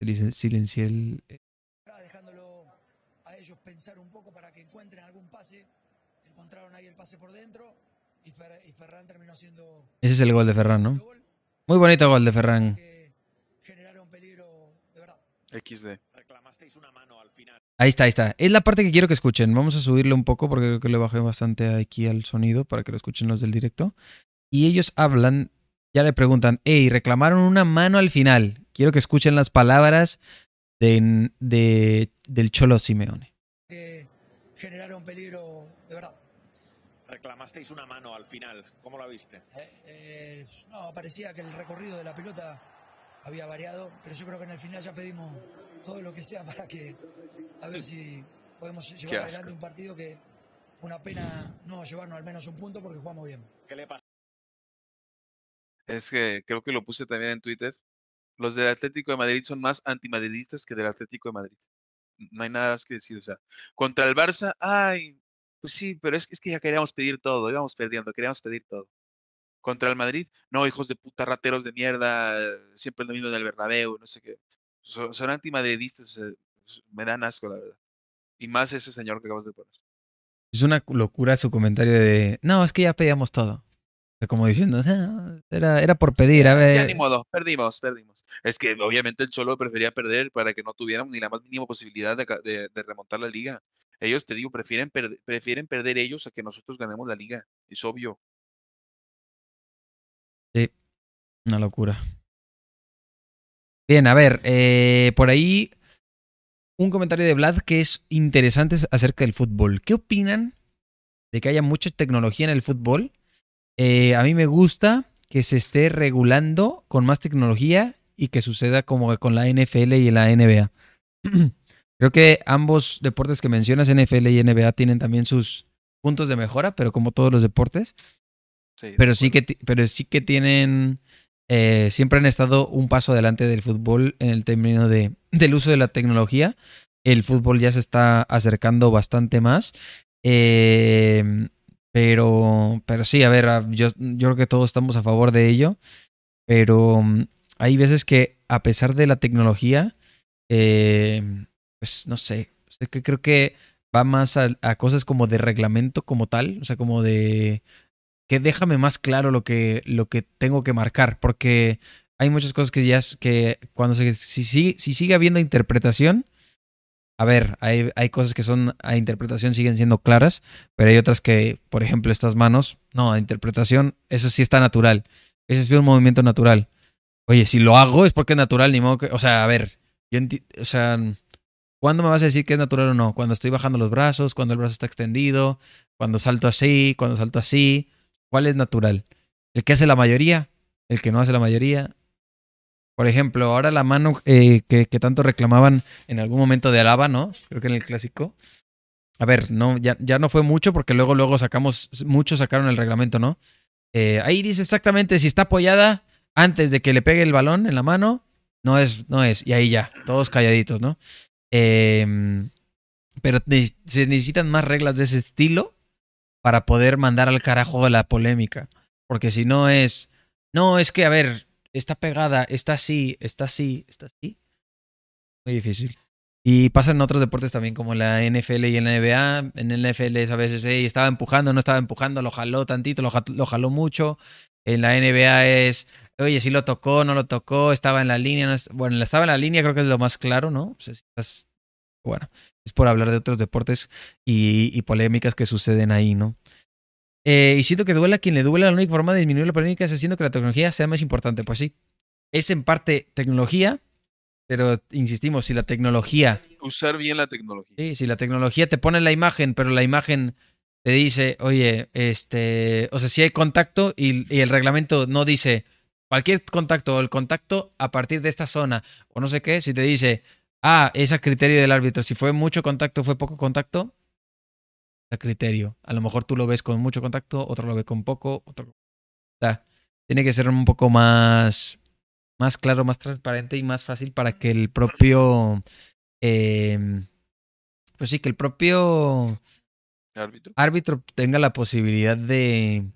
Silen- Silencié el... Acá dejándolo a ellos pensar un poco para que encuentren algún pase. Encontraron ahí el pase por dentro y, Fer- y Ferran terminó haciendo Ese es el gol de Ferran, ¿no? Muy bonito gol de Ferran. generaron peligro de verdad. XD. Ahí está, ahí está. Es la parte que quiero que escuchen. Vamos a subirle un poco porque creo que le bajé bastante aquí al sonido para que lo escuchen los del directo. Y ellos hablan, ya le preguntan, hey, reclamaron una mano al final. Quiero que escuchen las palabras de, de- del Cholo Simeone. que generaron peligro de verdad. Reclamasteis una mano al final. ¿Cómo la viste? Eh, eh, no, parecía que el recorrido de la pelota había variado, pero yo creo que en el final ya pedimos todo lo que sea para que a ver si podemos llevar adelante un partido que fue una pena no llevarnos al menos un punto porque jugamos bien. ¿Qué le pasó? Es que creo que lo puse también en Twitter. Los del Atlético de Madrid son más antimadridistas que del Atlético de Madrid. No hay nada más que decir. O sea, contra el Barça, ay, pues sí, pero es, que- es que ya queríamos pedir todo, íbamos perdiendo, queríamos pedir todo. Contra el Madrid, no, hijos de puta, rateros de mierda, siempre lo mismo del Bernabéu, no sé qué. Son, son antimadridistas, me dan asco, la verdad. Y más ese señor que acabas de poner. Es una locura su comentario de, no, es que ya pedíamos todo. Como diciendo, "Ah, era, era por pedir, a Ya ver. ni modo, perdimos, perdimos. Es que obviamente el Cholo prefería perder para que no tuvieran ni la más mínima posibilidad de, de- de remontar la liga. Ellos, te digo, prefieren, prefieren perder ellos a que nosotros ganemos la liga. Es obvio. Una locura. Bien, a ver, eh, por ahí un comentario de Vlad que es interesante acerca del fútbol. ¿Qué opinan de que haya mucha tecnología en el fútbol? Eh, a mí me gusta que se esté regulando con más tecnología y que suceda como con la NFL y la NBA. Creo que ambos deportes que mencionas, NFL y NBA, tienen también sus puntos de mejora, pero como todos los deportes. Sí, Pero sí que, pero sí que tienen, eh, siempre han estado un paso adelante del fútbol en el término de, del uso de la tecnología. El fútbol ya se está acercando bastante más. Eh, pero, pero sí, a ver, yo, yo creo que todos estamos a favor de ello. Pero mm, hay veces que a pesar de la tecnología, eh, pues no sé, que creo que va más a cosas como de reglamento como tal, o sea, como de que déjame más claro lo que, lo que tengo que marcar, porque hay muchas cosas que ya es- que cuando si, sigue- si sigue habiendo interpretación, a ver, hay, hay cosas que son a interpretación siguen siendo claras, pero hay otras que, por ejemplo, estas manos, no, a interpretación, eso sí está natural, eso sí es un movimiento natural. Oye, si lo hago es porque es natural, ni modo que, o sea, a ver, yo o sea, ¿cuándo me vas a decir que es natural o no? Cuando estoy bajando los brazos, cuando el brazo está extendido, cuando salto así, cuando salto así. ¿Cuál es natural? ¿El que hace la mayoría? ¿El que no hace la mayoría? Por ejemplo, ahora la mano eh, que, tanto reclamaban en algún momento de Alaba, ¿no? Creo que en el clásico. A ver, no, ya, ya no fue mucho porque luego, luego sacamos, muchos sacaron el reglamento, ¿no? Eh, ahí dice exactamente si está apoyada antes de que le pegue el balón en la mano, no es, no es. Y ahí ya, todos calladitos, ¿no? Eh, pero se necesitan más reglas de ese estilo para poder mandar al carajo la polémica. Porque si no es, no, es que, a ver, está pegada, está así, está así, está así. Muy difícil. Y pasa en otros deportes también, como la NFL y en la NBA. En el NFL es a veces, "Ey, estaba empujando, no estaba empujando, lo jaló tantito, lo, ja- lo jaló mucho. En la NBA es, oye, si lo tocó, no lo tocó, estaba en la línea. No bueno, estaba en la línea, creo que es lo más claro, ¿no? Bueno, es por hablar de otros deportes y, y polémicas que suceden ahí, ¿no? Eh, y siento que duela a quien le duela, la única forma de disminuir la polémica es haciendo que la tecnología sea más importante. Pues sí, es en parte tecnología, pero insistimos, si la tecnología, Usar bien la tecnología. sí, si la tecnología te pone la imagen, pero la imagen te dice, oye, este, o sea, si hay contacto y, y el reglamento no dice cualquier contacto o el contacto a partir de esta zona o no sé qué, si te dice, ah, es a criterio del árbitro, si fue mucho contacto, fue poco contacto, a criterio. A lo mejor tú lo ves con mucho contacto, otro lo ve con poco, otro. O sea, tiene que ser un poco más, más claro, más transparente y más fácil para que el propio, eh, pues sí, que el propio Árbitro. árbitro tenga la posibilidad de,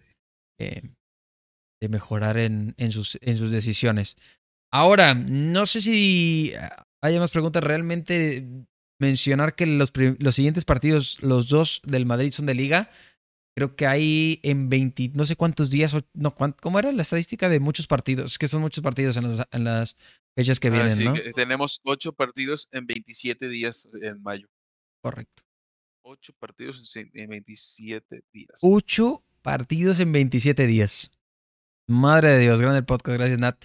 eh, de mejorar en, en, sus, en sus decisiones. Ahora, no sé si haya más preguntas. Realmente mencionar que los, los siguientes partidos, los dos del Madrid son de liga. Creo que hay en 20, no sé cuántos días, no, ¿cómo era la estadística de muchos partidos? Es que son muchos partidos en las, en las fechas que Ah, vienen, sí, ¿no? que tenemos ocho partidos en 27 días en mayo. Correcto. Ocho partidos en en 27 días. Ocho partidos en 27 días. Madre de Dios, grande el podcast, gracias Nat.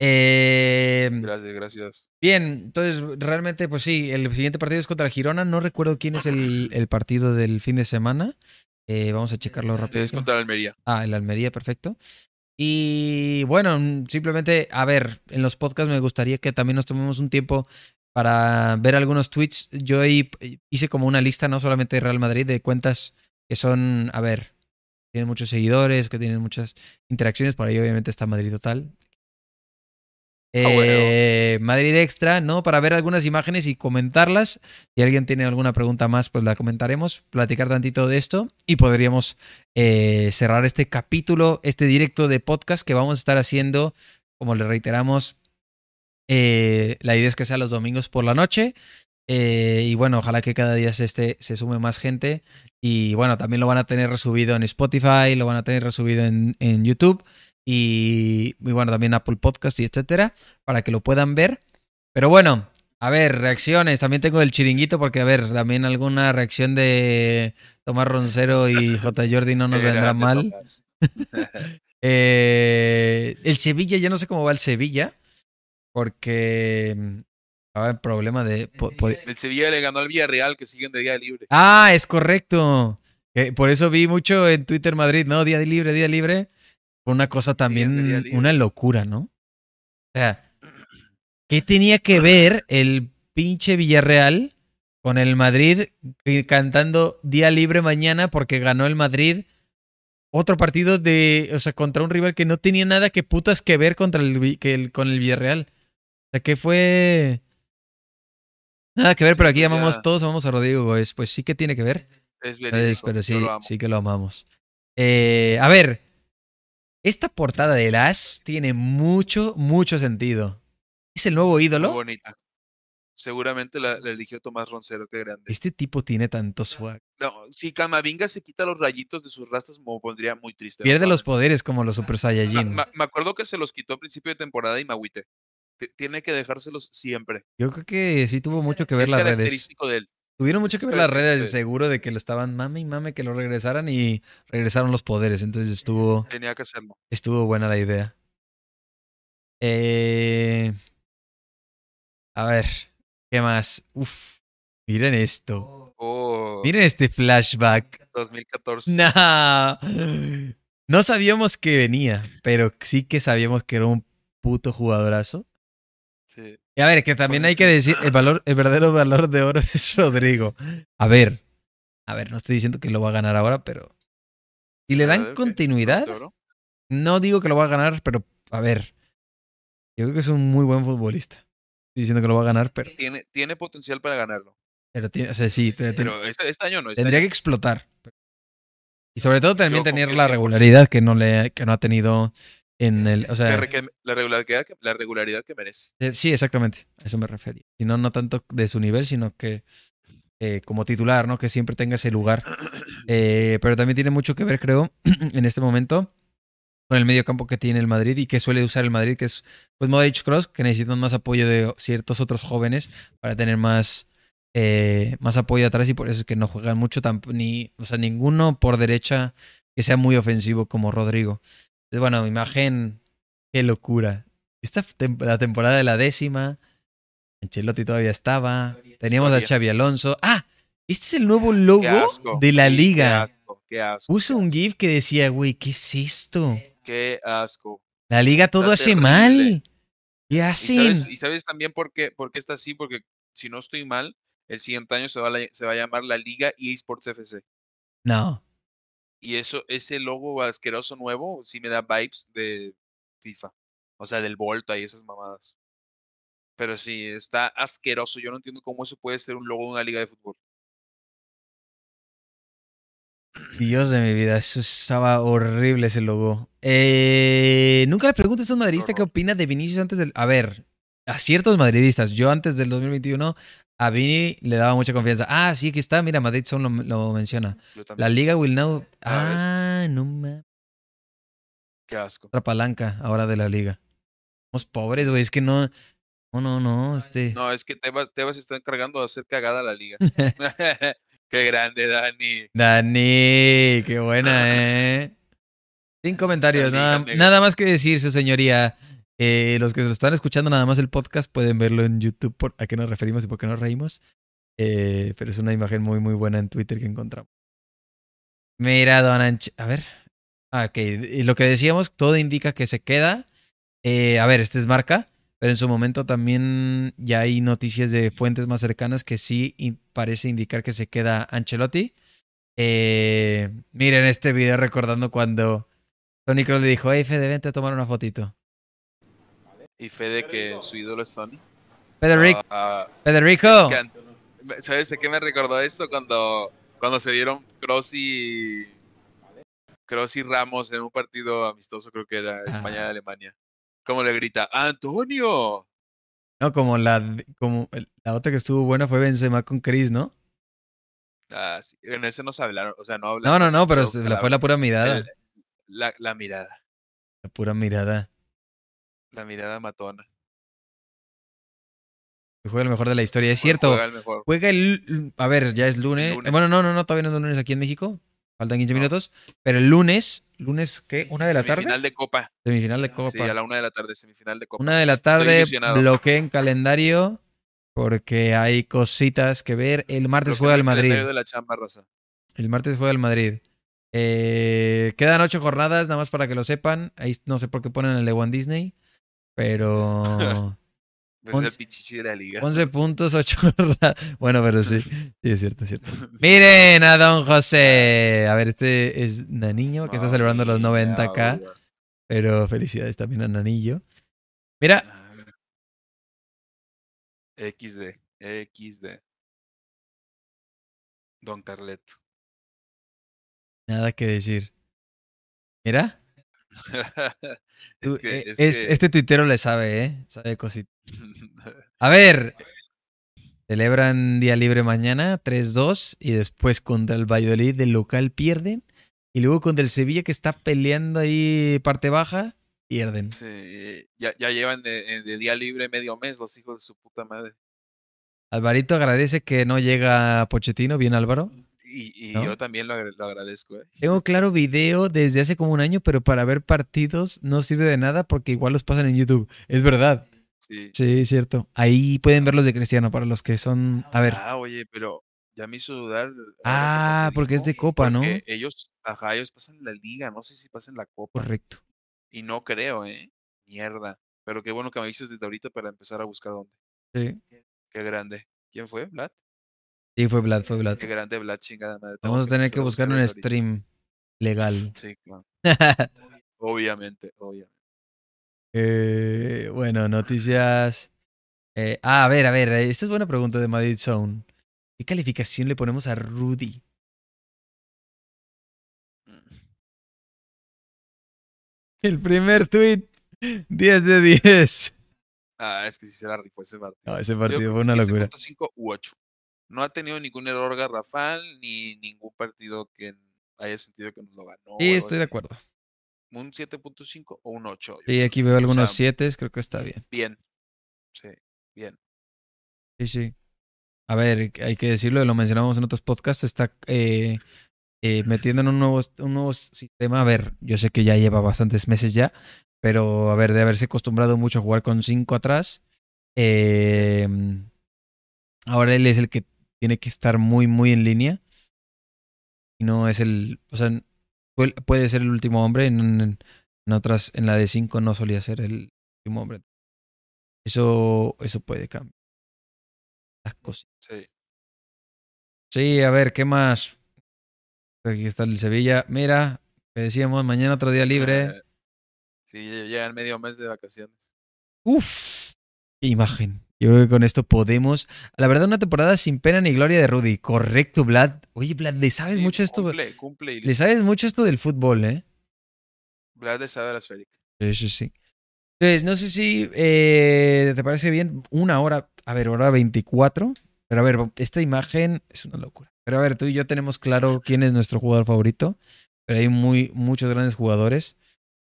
Eh, Gracias, gracias. bien, entonces realmente, pues sí, el siguiente partido es contra el Girona. No recuerdo quién es el, el partido del fin de semana. Eh, vamos a checarlo rápido. Es contra la Almería. Ah, el Almería, perfecto. Y bueno, mm, simplemente, a ver, en los podcasts me gustaría que también nos tomemos un tiempo para ver algunos tweets. Yo ahí hice como una lista, no solamente de Real Madrid, de cuentas que son, a ver, tienen muchos seguidores, que tienen muchas interacciones. Por ahí obviamente está Madrid Total. Eh, Madrid Extra, ¿no? Para ver algunas imágenes y comentarlas. Si alguien tiene alguna pregunta más, pues la comentaremos, platicar tantito de esto y podríamos eh, cerrar este capítulo, este directo de podcast que vamos a estar haciendo, como le reiteramos, eh, la idea es que sea los domingos por la noche. Y bueno, ojalá que cada día se, esté, se sume más gente. Y bueno, también lo van a tener resubido en Spotify, lo van a tener resubido en, en YouTube y, y bueno, también Apple Podcast y etcétera, para que lo puedan ver. Pero bueno, a ver, reacciones. También tengo el chiringuito porque, a ver, también alguna reacción de Tomás Roncero y J. Jordi no nos vendrá mal. Eh, el Sevilla, yo no sé cómo va el Sevilla, porque mm, estaba en problema de... El Sevilla le ganó al Villarreal, que siguen de día libre. Ah, es correcto. Eh, por eso vi mucho en Twitter Madrid, ¿no? Día libre, día libre. Fue una cosa también, una locura, ¿no? O sea, ¿qué tenía que ver el pinche Villarreal con el Madrid cantando día libre mañana porque ganó el Madrid? Otro partido de, o sea, contra un rival que no tenía nada que putas que ver contra el, que el- con el Villarreal. O sea, que fue... Nada que ver, Sí, pero aquí pues llamamos, ya. todos amamos a Rodrigo Góez. Pues sí que tiene que ver. Es Pues, verídico, pero yo sí, sí que lo amamos. Eh, a ver, esta portada del As tiene mucho, mucho sentido. ¿Es el nuevo Muy ídolo? bonita. Seguramente la, la eligió Tomás Roncero, qué grande. Este tipo tiene tanto swag. No, si Camavinga se quita los rayitos de sus rastas, me pondría muy triste. Pierde ¿verdad? los poderes como los Super Saiyajin. ma- me acuerdo que se los quitó a principio de temporada y me agüité. T- Tiene que dejárselos siempre. Yo creo que sí tuvo mucho que ver es las redes. característico de él. Tuvieron mucho que ver las redes, seguro de que lo estaban mame y mame que lo regresaran y regresaron los poderes. Entonces estuvo, Tenía que hacerlo. estuvo buena la idea. Eh, a ver, ¿qué más? Uf, miren esto. Oh, Miren este flashback. 2014. Nah. No sabíamos que venía, pero sí que sabíamos que era un puto jugadorazo. Sí. Y a ver, que también hay que decir, el valor, el verdadero valor de oro es Rodrigo. A ver, a ver, no estoy diciendo que lo va a ganar ahora, pero si le dan continuidad, no digo que lo va a ganar, pero a ver, yo creo que es un muy buen futbolista. Estoy diciendo que lo va a ganar, pero, Tiene, tiene potencial para ganarlo. pero tiene- o sea, sí, te- Pero este, este año no. Este tendría que explotar. Y sobre todo también Yo tener la 100%. regularidad que no le que no ha tenido en el, o sea, la regularidad, que, la regularidad que merece. eh, sí, exactamente, a eso me refería. Y no no tanto de su nivel, sino que eh, como titular, ¿no? Que siempre tenga ese lugar. Eh, pero también tiene mucho que ver, creo, en este momento con el medio campo que tiene el Madrid y que suele usar el Madrid, que es pues Modric Cross, que necesitan más apoyo de ciertos otros jóvenes para tener más, eh, más apoyo atrás y por eso es que no juegan mucho, ni, o sea, ninguno por derecha que sea muy ofensivo como Rodrigo. Bueno, imagen, qué locura. Esta tem- la temporada de la décima, Ancelotti todavía estaba, teníamos a. Xavi Alonso. Ah, este es el nuevo logo asco. de la liga. Qué asco. Qué asco. Puse un GIF que decía, güey, ¿qué es esto? Qué asco. La liga todo Está hace terrible. mal. ¿Qué ¿Y hacen? sabes, y sabes también por qué, por qué está así? Porque si no estoy mal, el siguiente año se va, a la- se va a llamar la Liga eSports FC. No. Y eso, ese logo asqueroso nuevo, sí me da vibes de FIFA. O sea, del Volta y esas mamadas. Pero sí, está asqueroso. Yo no entiendo cómo eso puede ser un logo de una liga de fútbol. Dios de mi vida, eso estaba horrible ese logo. Eh, nunca le preguntes a un madridista qué horror. opina de Vinicius antes del... A ver, a ciertos madridistas. Yo antes del 2021 a Vini le daba mucha confianza. Ah, sí, aquí está. Mira, Madrid solo lo, lo menciona. La liga will now... Ah, no mames. Qué asco. Otra palanca ahora de la liga. Somos pobres, güey. Es que no... No, no, no, este. No, es que Tebas, Tebas está encargando de hacer cagada a la liga. Qué grande, Dani. Dani, qué buena, ¿eh? Sin comentarios, nada, nada más que decir, su señoría. Eh, los que se lo están escuchando nada más el podcast pueden verlo en YouTube por a qué nos referimos y por qué nos reímos. Eh, pero es una imagen muy, muy buena en Twitter que encontramos. Mira, Don Anch- A ver. Ah. Y lo que decíamos, todo indica que se queda. Eh, a ver, este es marca. Pero en su momento también ya hay noticias de fuentes más cercanas que sí parece indicar que se queda Ancelotti. Eh, miren este video recordando cuando Tony Kroos le dijo, hey Fede, vente a tomar una fotito. Y Fede que su ídolo es Tony. Federico, Ah, Federico. ¿Sabes de qué me recordó eso? Cuando, cuando se vieron Kroos y, Kroos y Ramos en un partido amistoso, creo que era España-Alemania. Como le grita, ¡Antonio! No, como la, como la otra que estuvo buena fue Benzema con Chris, ¿no? Ah, sí, En ese no se hablaron, o sea, no No, hablaron. no, no, pero solo se- la- fue la pura mirada. el- la, la mirada, La pura mirada. La mirada matona. Fue el mejor de la historia. Es cierto. Juega el mejor. Juega el. A ver, ya es lunes. Lunes. Bueno, no, no, no, todavía no es lunes aquí en México. Faltan 15 No. minutos. Pero el lunes, lunes, ¿qué? ¿Una de la tarde? Semifinal de Copa. Semifinal de Copa. Sí, a la una de la tarde, semifinal de Copa. Una de la tarde, bloqueen calendario porque hay cositas que ver. El martes juega el Madrid. calendario de la chamba, raza. El martes juega el Madrid. Eh, quedan ocho jornadas, nada más para que lo sepan. Ahí no sé por qué ponen el de One Disney. Pero Es Once- el pichichi de la liga. 11 puntos, 8 jornadas. Bueno, pero sí. Sí, es cierto, es cierto. Miren a Don José. A ver, este es Naniño que está celebrando los 90k. Pero felicidades también a Nanillo. Mira, XD, XD. Don Carleto. nada que decir. Mira, es que, eh, es es- que- este tuitero le sabe, ¿eh? Sabe cositas. A ver, celebran día libre mañana, 3-2, y después contra el Valladolid del local pierden, y luego contra el Sevilla que está peleando ahí parte baja, pierden. Sí, ya, ya llevan de, de día libre medio mes los hijos de su puta madre. Alvarito agradece que no llega Pochettino, bien Álvaro. Y, y ¿No? yo también lo, lo agradezco. ¿eh? Tengo claro video desde hace como un año, pero para ver partidos no sirve de nada porque igual los pasan en YouTube. Es verdad. Sí. Sí, cierto. Ahí pueden ver los de Cristiano para los que son... A ver. Ah, oye, pero ya me hizo dudar. Ah, porque es de Copa, ¿no? Ellos, ajá, ellos pasan la liga, no sé si pasan la Copa. Correcto. Y no creo, ¿eh? Mierda. Pero qué bueno que me dices desde ahorita para empezar a buscar dónde. Sí. Qué grande. ¿Quién fue? ¿Vlad? Sí, fue Vlad, fue Vlad. Qué grande Vlad, chingada madre. Vamos a tener que buscar un stream legal. Sí, claro. Obviamente, obviamente. Eh, bueno, noticias. Eh, ah, a ver, a ver, esta es buena pregunta de Madrid Zone. ¿Qué calificación le ponemos a Rudy? El primer tweet, 10 de 10. Ah, es que sí se la rifó ese partido. No, ese partido fue una locura. 7.5 u 8. No ha tenido ningún error garrafal ni ningún partido que haya sentido que nos lo ganó. Sí, estoy de acuerdo. Un 7.5 o un 8. yo Sí, aquí veo algunos sea, 7, creo que está bien. Bien. Sí, bien. Sí, sí. A ver, hay que decirlo, lo mencionamos en otros podcasts, está eh, eh, metiendo en un nuevo, un nuevo sistema. A ver, yo sé que ya lleva bastantes meses ya, pero a ver, de haberse acostumbrado mucho a jugar con 5 atrás, eh, ahora él es el que tiene que estar muy, muy en línea. Y no es el, o sea, pu- puede ser el último hombre, en, en- en otras, en la de 5 no solía ser el último hombre. Eso, eso puede cambiar. Las cosas. Sí. Sí, a ver, ¿qué más? Aquí está el Sevilla. Mira, que decíamos, mañana otro día libre. Eh, sí, llegan medio mes de vacaciones. Uf, qué imagen. Yo creo que con esto podemos. La verdad, una temporada sin pena ni gloria de Rudy. Correcto, Vlad. Oye, Vlad, le sabes Sí, mucho esto. Cumple, cumple Le sabes mucho esto del fútbol, ¿eh? Vlad de saber esférica. Sí, sí, sí. Entonces, no sé si eh, te parece bien una hora, a ver, hora 24. Pero a ver, esta imagen es una locura. Pero a ver, tú y yo tenemos claro quién es nuestro jugador favorito. Pero hay muy, muchos grandes jugadores.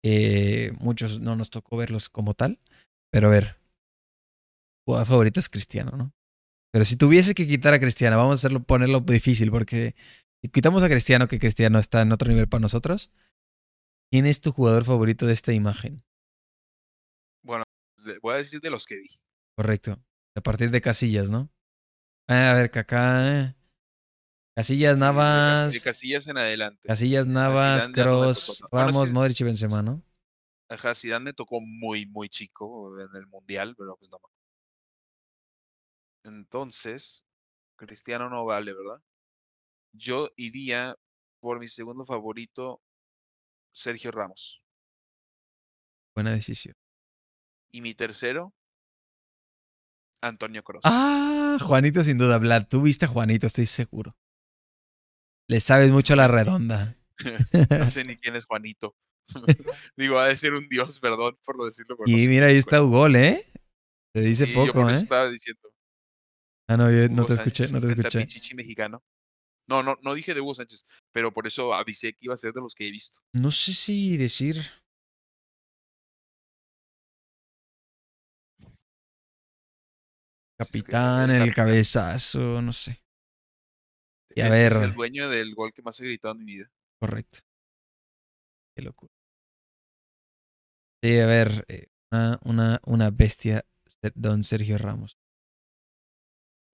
Eh, muchos no nos tocó verlos como tal. Pero a ver, jugador favorito es Cristiano, ¿no? Pero si tuviese que quitar a Cristiano, vamos a hacerlo, ponerlo difícil, porque si quitamos a Cristiano, que Cristiano está en otro nivel para nosotros, ¿quién es tu jugador favorito de esta imagen? Bueno, voy a decir de los que vi. Correcto. A partir de Casillas, ¿no? A ver, Kaká. Casillas, Navas. De Casillas en adelante. Casillas, Navas, no Cross. Bueno, es Ramos, que Modric y Benzema, ¿no? Ajá, Zidane me tocó muy, muy chico en el Mundial, pero pues no. Entonces, Cristiano no vale, ¿verdad? Yo iría por mi segundo favorito, Sergio Ramos. Buena decisión. Y mi tercero, Antonio Cross. Ah, Juanito sin duda, Vlad. Tú viste a Juanito, estoy seguro. Le sabes mucho a la redonda. No sé ni quién es Juanito. Digo, ha de ser un dios, perdón por decirlo. pero no Y mira, ahí está Ugol, ¿eh? Te dice Sí, yo poco, eso ¿eh? estaba diciendo. Ah, no, yo no te escuché, no te escuché. tapichichi mexicano. No, no, no dije de Hugo Sánchez, pero por eso avisé que iba a ser de los que he visto. No sé si decir. Es que Capitán, el cabezazo, no sé. Y a ver. Es el dueño del gol que más he gritado en mi vida. Correcto. Qué locura. Sí, a ver, eh, una, una, una bestia, don Sergio Ramos.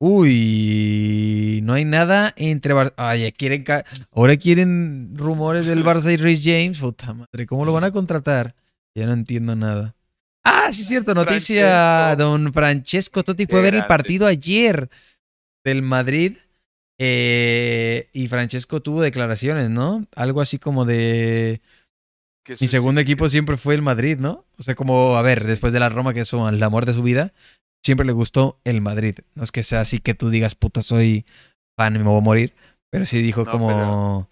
Uy, no hay nada entre... Bar- Ay, quieren... Ahora quieren rumores del Barça y Rhys James. Puta madre, ¿cómo lo van a contratar? Ya no entiendo nada. Ah, sí es cierto, noticia. Francesco. Don Francesco Totti fue a ver el partido ayer del Madrid. eh, y Francesco tuvo declaraciones, ¿no? Algo así como de... Que Mi segundo equipo siempre fue el Madrid, ¿no? O sea, como, a ver, después de la Roma, que es el amor de su vida, siempre le gustó el Madrid. No es que sea así que tú digas, puta, soy fan y me voy a morir. Pero sí dijo No, como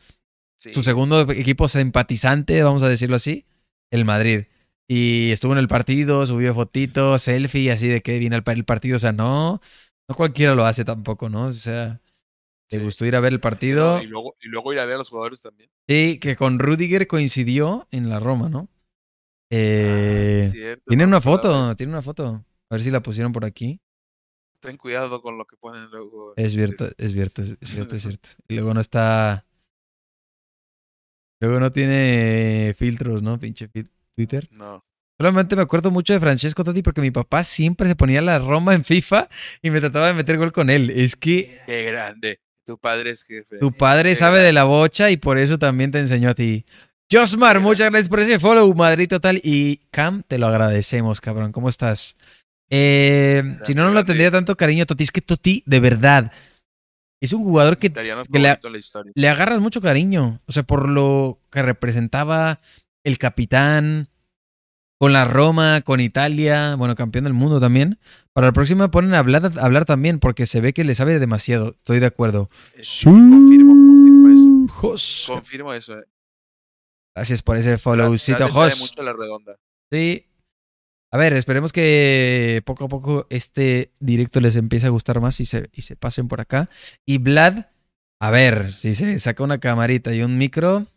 sí. su segundo equipo simpatizante, vamos a decirlo así, el Madrid. Y estuvo en el partido, subió fotitos, selfie, así de que viene el, pa- el partido. O sea, no, no cualquiera lo hace tampoco, ¿no? O sea, te Sí. gustó ir a ver el partido. y, luego, y luego ir a ver a los jugadores también. Sí, que con Rudiger coincidió en la Roma, ¿no? Eh, Ah, cierto, tiene una foto, tiene una foto. A ver si la pusieron por aquí. Ten cuidado con lo que ponen luego. Es cierto, es cierto, es cierto, es cierto. Y luego no está. Luego no tiene filtros, ¿no? Pinche Twitter. No. Solamente me acuerdo mucho de Francesco Totti porque mi papá siempre se ponía la Roma en FIFA y me trataba de meter gol con él. Es que Qué grande. Tu padre es jefe. tu padre Qué sabe grande. de la bocha y por eso también te enseñó a ti. Josmar, muchas gracias por ese follow, Madrid total. Y Cam, te lo agradecemos, cabrón. ¿Cómo estás? Eh, si no, no lo tendría tanto cariño, Toti. Es que Toti, de verdad, es un jugador que le- agarras mucho cariño. O sea, por lo que representaba el capitán con la Roma, con Italia, bueno, campeón del mundo también. Para la próxima ponen a hablar, a hablar también porque se ve que le sabe demasiado. Estoy de acuerdo. Eh, confirmo, confirmo eso. Confirmo eso. eh. Gracias por ese followcito, Jos. mucho a la redonda. Sí. A ver, esperemos que poco a poco este directo les empiece a gustar más y se, y se pasen por acá. Y Vlad, a ver, si se saca una camarita y un micro,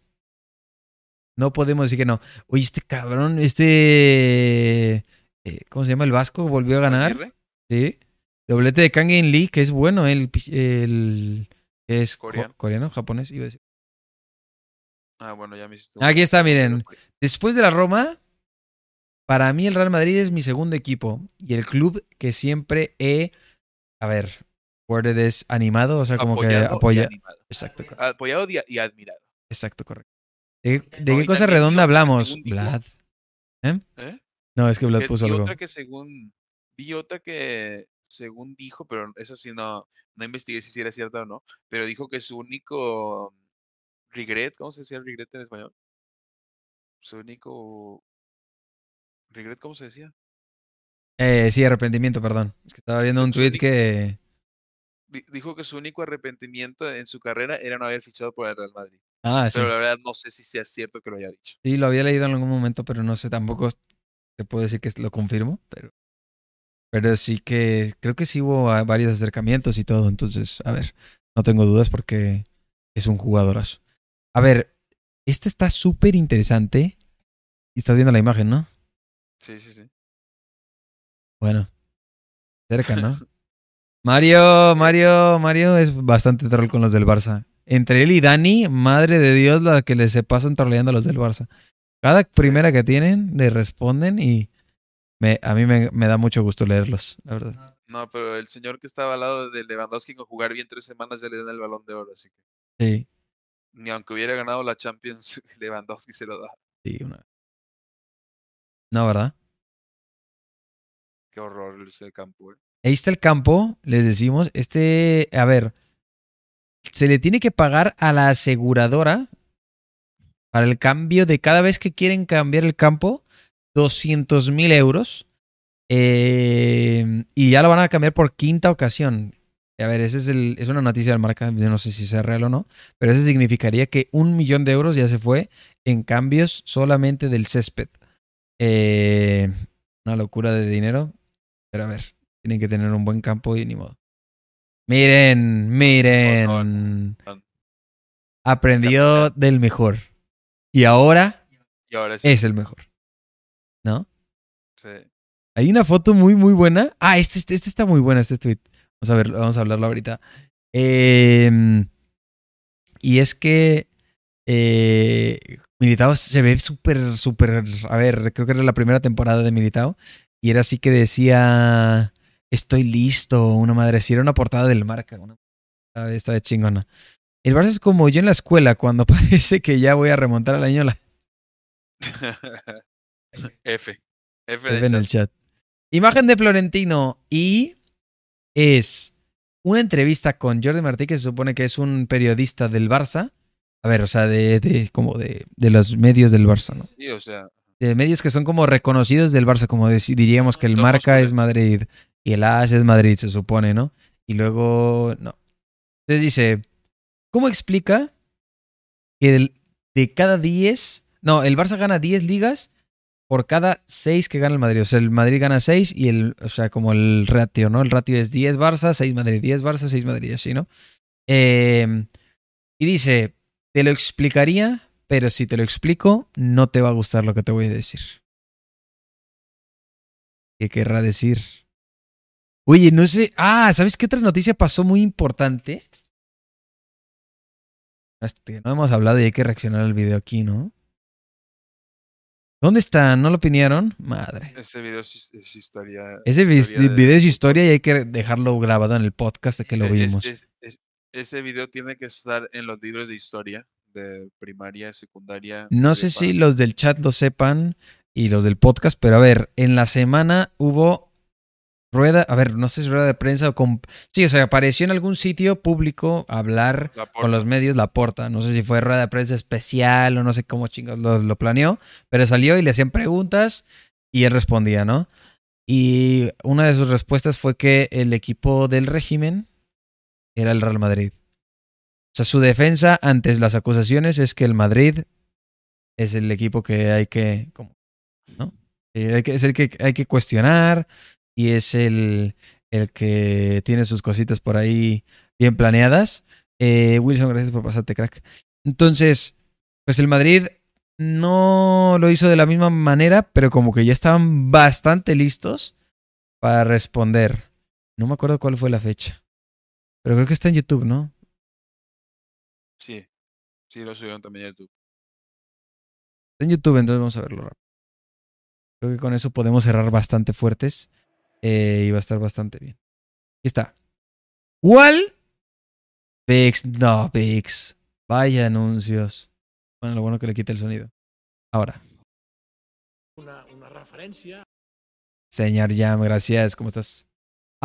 no podemos decir que no. Oye, este cabrón, este... eh, ¿Cómo se llama? El Vasco volvió a ganar. Sí. Doblete de Kang In Lee, que es bueno, el... el es co- Coreano. coreano, japonés, iba a decir. Ah, bueno, ya me hiciste. Aquí está, miren. Después de la Roma, para mí el Real Madrid es mi segundo equipo y el club que siempre he, a ver, worded es animado, o sea, como que Apoyado y apoya. Exacto. Apoyado y, admirado. Exacto, correcto. ¿De, de No, qué cosa redonda hablamos, Vlad? ¿Eh? No, es que Vlad Que puso vi algo. otra que según. Vi otra que según dijo, pero esa sí no, no investigué si era cierta o no. Pero dijo que su único regret, ¿cómo se decía regret en español? Su único. ¿Regret cómo se decía? Eh, sí, arrepentimiento, perdón. Es que estaba viendo un tweet que. Di- Dijo que su único arrepentimiento en su carrera era no haber fichado por el Real Madrid. Ah, sí. Pero la verdad no sé si sea cierto que lo haya dicho. Sí, lo había leído en algún momento, pero no sé, tampoco te puedo decir que lo confirmo, pero. Pero sí que creo que sí hubo varios acercamientos y todo, entonces, a ver, no tengo dudas porque es un jugadorazo. A ver, este está súper interesante. Y estás viendo la imagen, ¿no? Sí, sí, sí. Bueno. Cerca, ¿no? Mario, Mario, Mario es bastante troll con los del Barça. Entre él y Dani, madre de Dios, la que les se pasan troleando a los del Barça. Cada primera que tienen, le responden y me, a mí me, me da mucho gusto leerlos, la verdad. No, pero el señor que estaba al lado de Lewandowski con jugar bien tres semanas ya le dan el balón de oro, así que Sí, ni aunque hubiera ganado la Champions, Lewandowski se lo da. sí, una- No, ¿verdad? Qué horror ese campo, eh. Ahí está el campo, les decimos. Este, a ver, se le tiene que pagar a la aseguradora para el cambio de cada vez que quieren cambiar el campo, 200 mil euros. Eh, y ya lo van a cambiar por quinta ocasión. A ver, esa es, el, es una noticia del marca, yo no sé si sea real o no, pero eso significaría que un millón de euros ya se fue en cambios solamente del césped. Eh, una locura de dinero, pero a ver, tienen que tener un buen campo y ni modo. Miren, miren. no. Aprendió del mejor. Y ahora Y ahora sí. es el mejor. ¿No? sí. Hay una foto muy, muy buena. Ah, este, este, este está muy buena, este tweet. Vamos a ver, vamos a hablarlo ahorita. Eh, y es que eh, Militao se ve súper, súper. A ver, creo que era la primera temporada de Militao. Y era así que decía: Estoy listo. Una madre. Si era una portada del marca. Una, esta de chingona. El Barça es como yo en la escuela, cuando parece que ya voy a remontar al año la F. F, F en el chat. Imagen de Florentino y es una entrevista con Jordi Martí, que se supone que es un periodista del Barça. A ver, o sea, de, de como de, de los medios del Barça, ¿no? Sí, o sea, De medios que son como reconocidos del Barça, como diríamos que el Marca es. Madrid y el As es Madrid, se supone, ¿no? Y luego, no. Entonces dice, ¿cómo explica que el- de cada 10, no, el Barça gana 10 ligas por cada 6 que gana el Madrid? O sea, el Madrid gana 6 y el, o sea, como el ratio, ¿no? El ratio es 10 Barça, 6 Madrid, 10 Barça, 6 Madrid, así, ¿no? Eh, y dice, te lo explicaría, pero si te lo explico, no te va a gustar lo que te voy a decir. ¿Qué querrá decir? Oye, no sé. Ah, ¿sabes qué otra noticia pasó muy importante? No hemos hablado y hay que reaccionar al video aquí, ¿no? ¿Dónde está? ¿No lo opinaron? Madre. ese video es, es historia. Ese vi- historia de- video es historia y hay que dejarlo grabado en el podcast de que lo vimos. es- es- ese video tiene que estar en los libros de historia de primaria, secundaria. No sé si los del chat lo sepan y los del podcast, pero a ver, en la semana hubo rueda, a ver, no sé si rueda de prensa o con... Sí, o sea, apareció en algún sitio público a hablar La con los medios la porta. No sé si fue rueda de prensa especial o no sé cómo chingados lo, lo planeó, pero salió y le hacían preguntas y él respondía, ¿no? Y una de sus respuestas fue que el equipo del régimen era el Real Madrid. O sea, su defensa ante las acusaciones es que el Madrid es el equipo que hay que, ¿no? Eh, es el que hay que cuestionar y es el, el que tiene sus cositas por ahí bien planeadas. Eh, Wilson, gracias por pasarte, crack. Entonces, pues el Madrid no lo hizo de la misma manera, pero como que ya estaban bastante listos para responder. No me acuerdo cuál fue la fecha. Pero creo que está en YouTube, ¿no? Sí, sí, lo subieron también a YouTube. Está en YouTube, entonces vamos a verlo rápido. Creo que con eso podemos cerrar bastante fuertes eh, y va a estar bastante bien. Aquí está. ¿Cuál? Vix, no, Vix. Vaya anuncios. Bueno, lo bueno que le quita el sonido. Ahora. una, una referència Señor Jam, gracias. ¿Cómo estás?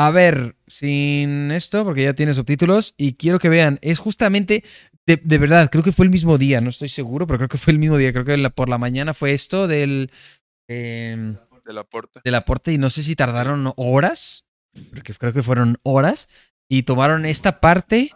A ver, sin esto, porque ya tiene subtítulos y quiero que vean, es justamente, de, de verdad, creo que fue el mismo día, no estoy seguro, pero creo que fue el mismo día, creo que la- por la mañana fue esto del... em, De la porta. y no sé si tardaron horas, porque creo que fueron horas, y tomaron esta parte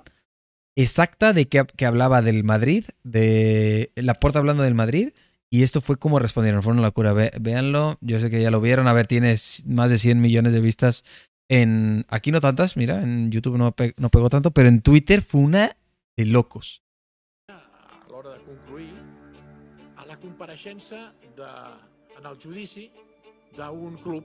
exacta de que, que hablaba del Madrid, de la porta hablando del Madrid, y esto fue como respondieron, fue una locura. Ve- véanlo, yo sé que ya lo vieron, a ver, tiene más de 100 millones de vistas en... Aquí no tantas, mira, en YouTube no, pe- no pegó tanto, pero en Twitter fue una de locos. a l'hora de concluir a la compareixença de, en el judici d'un club,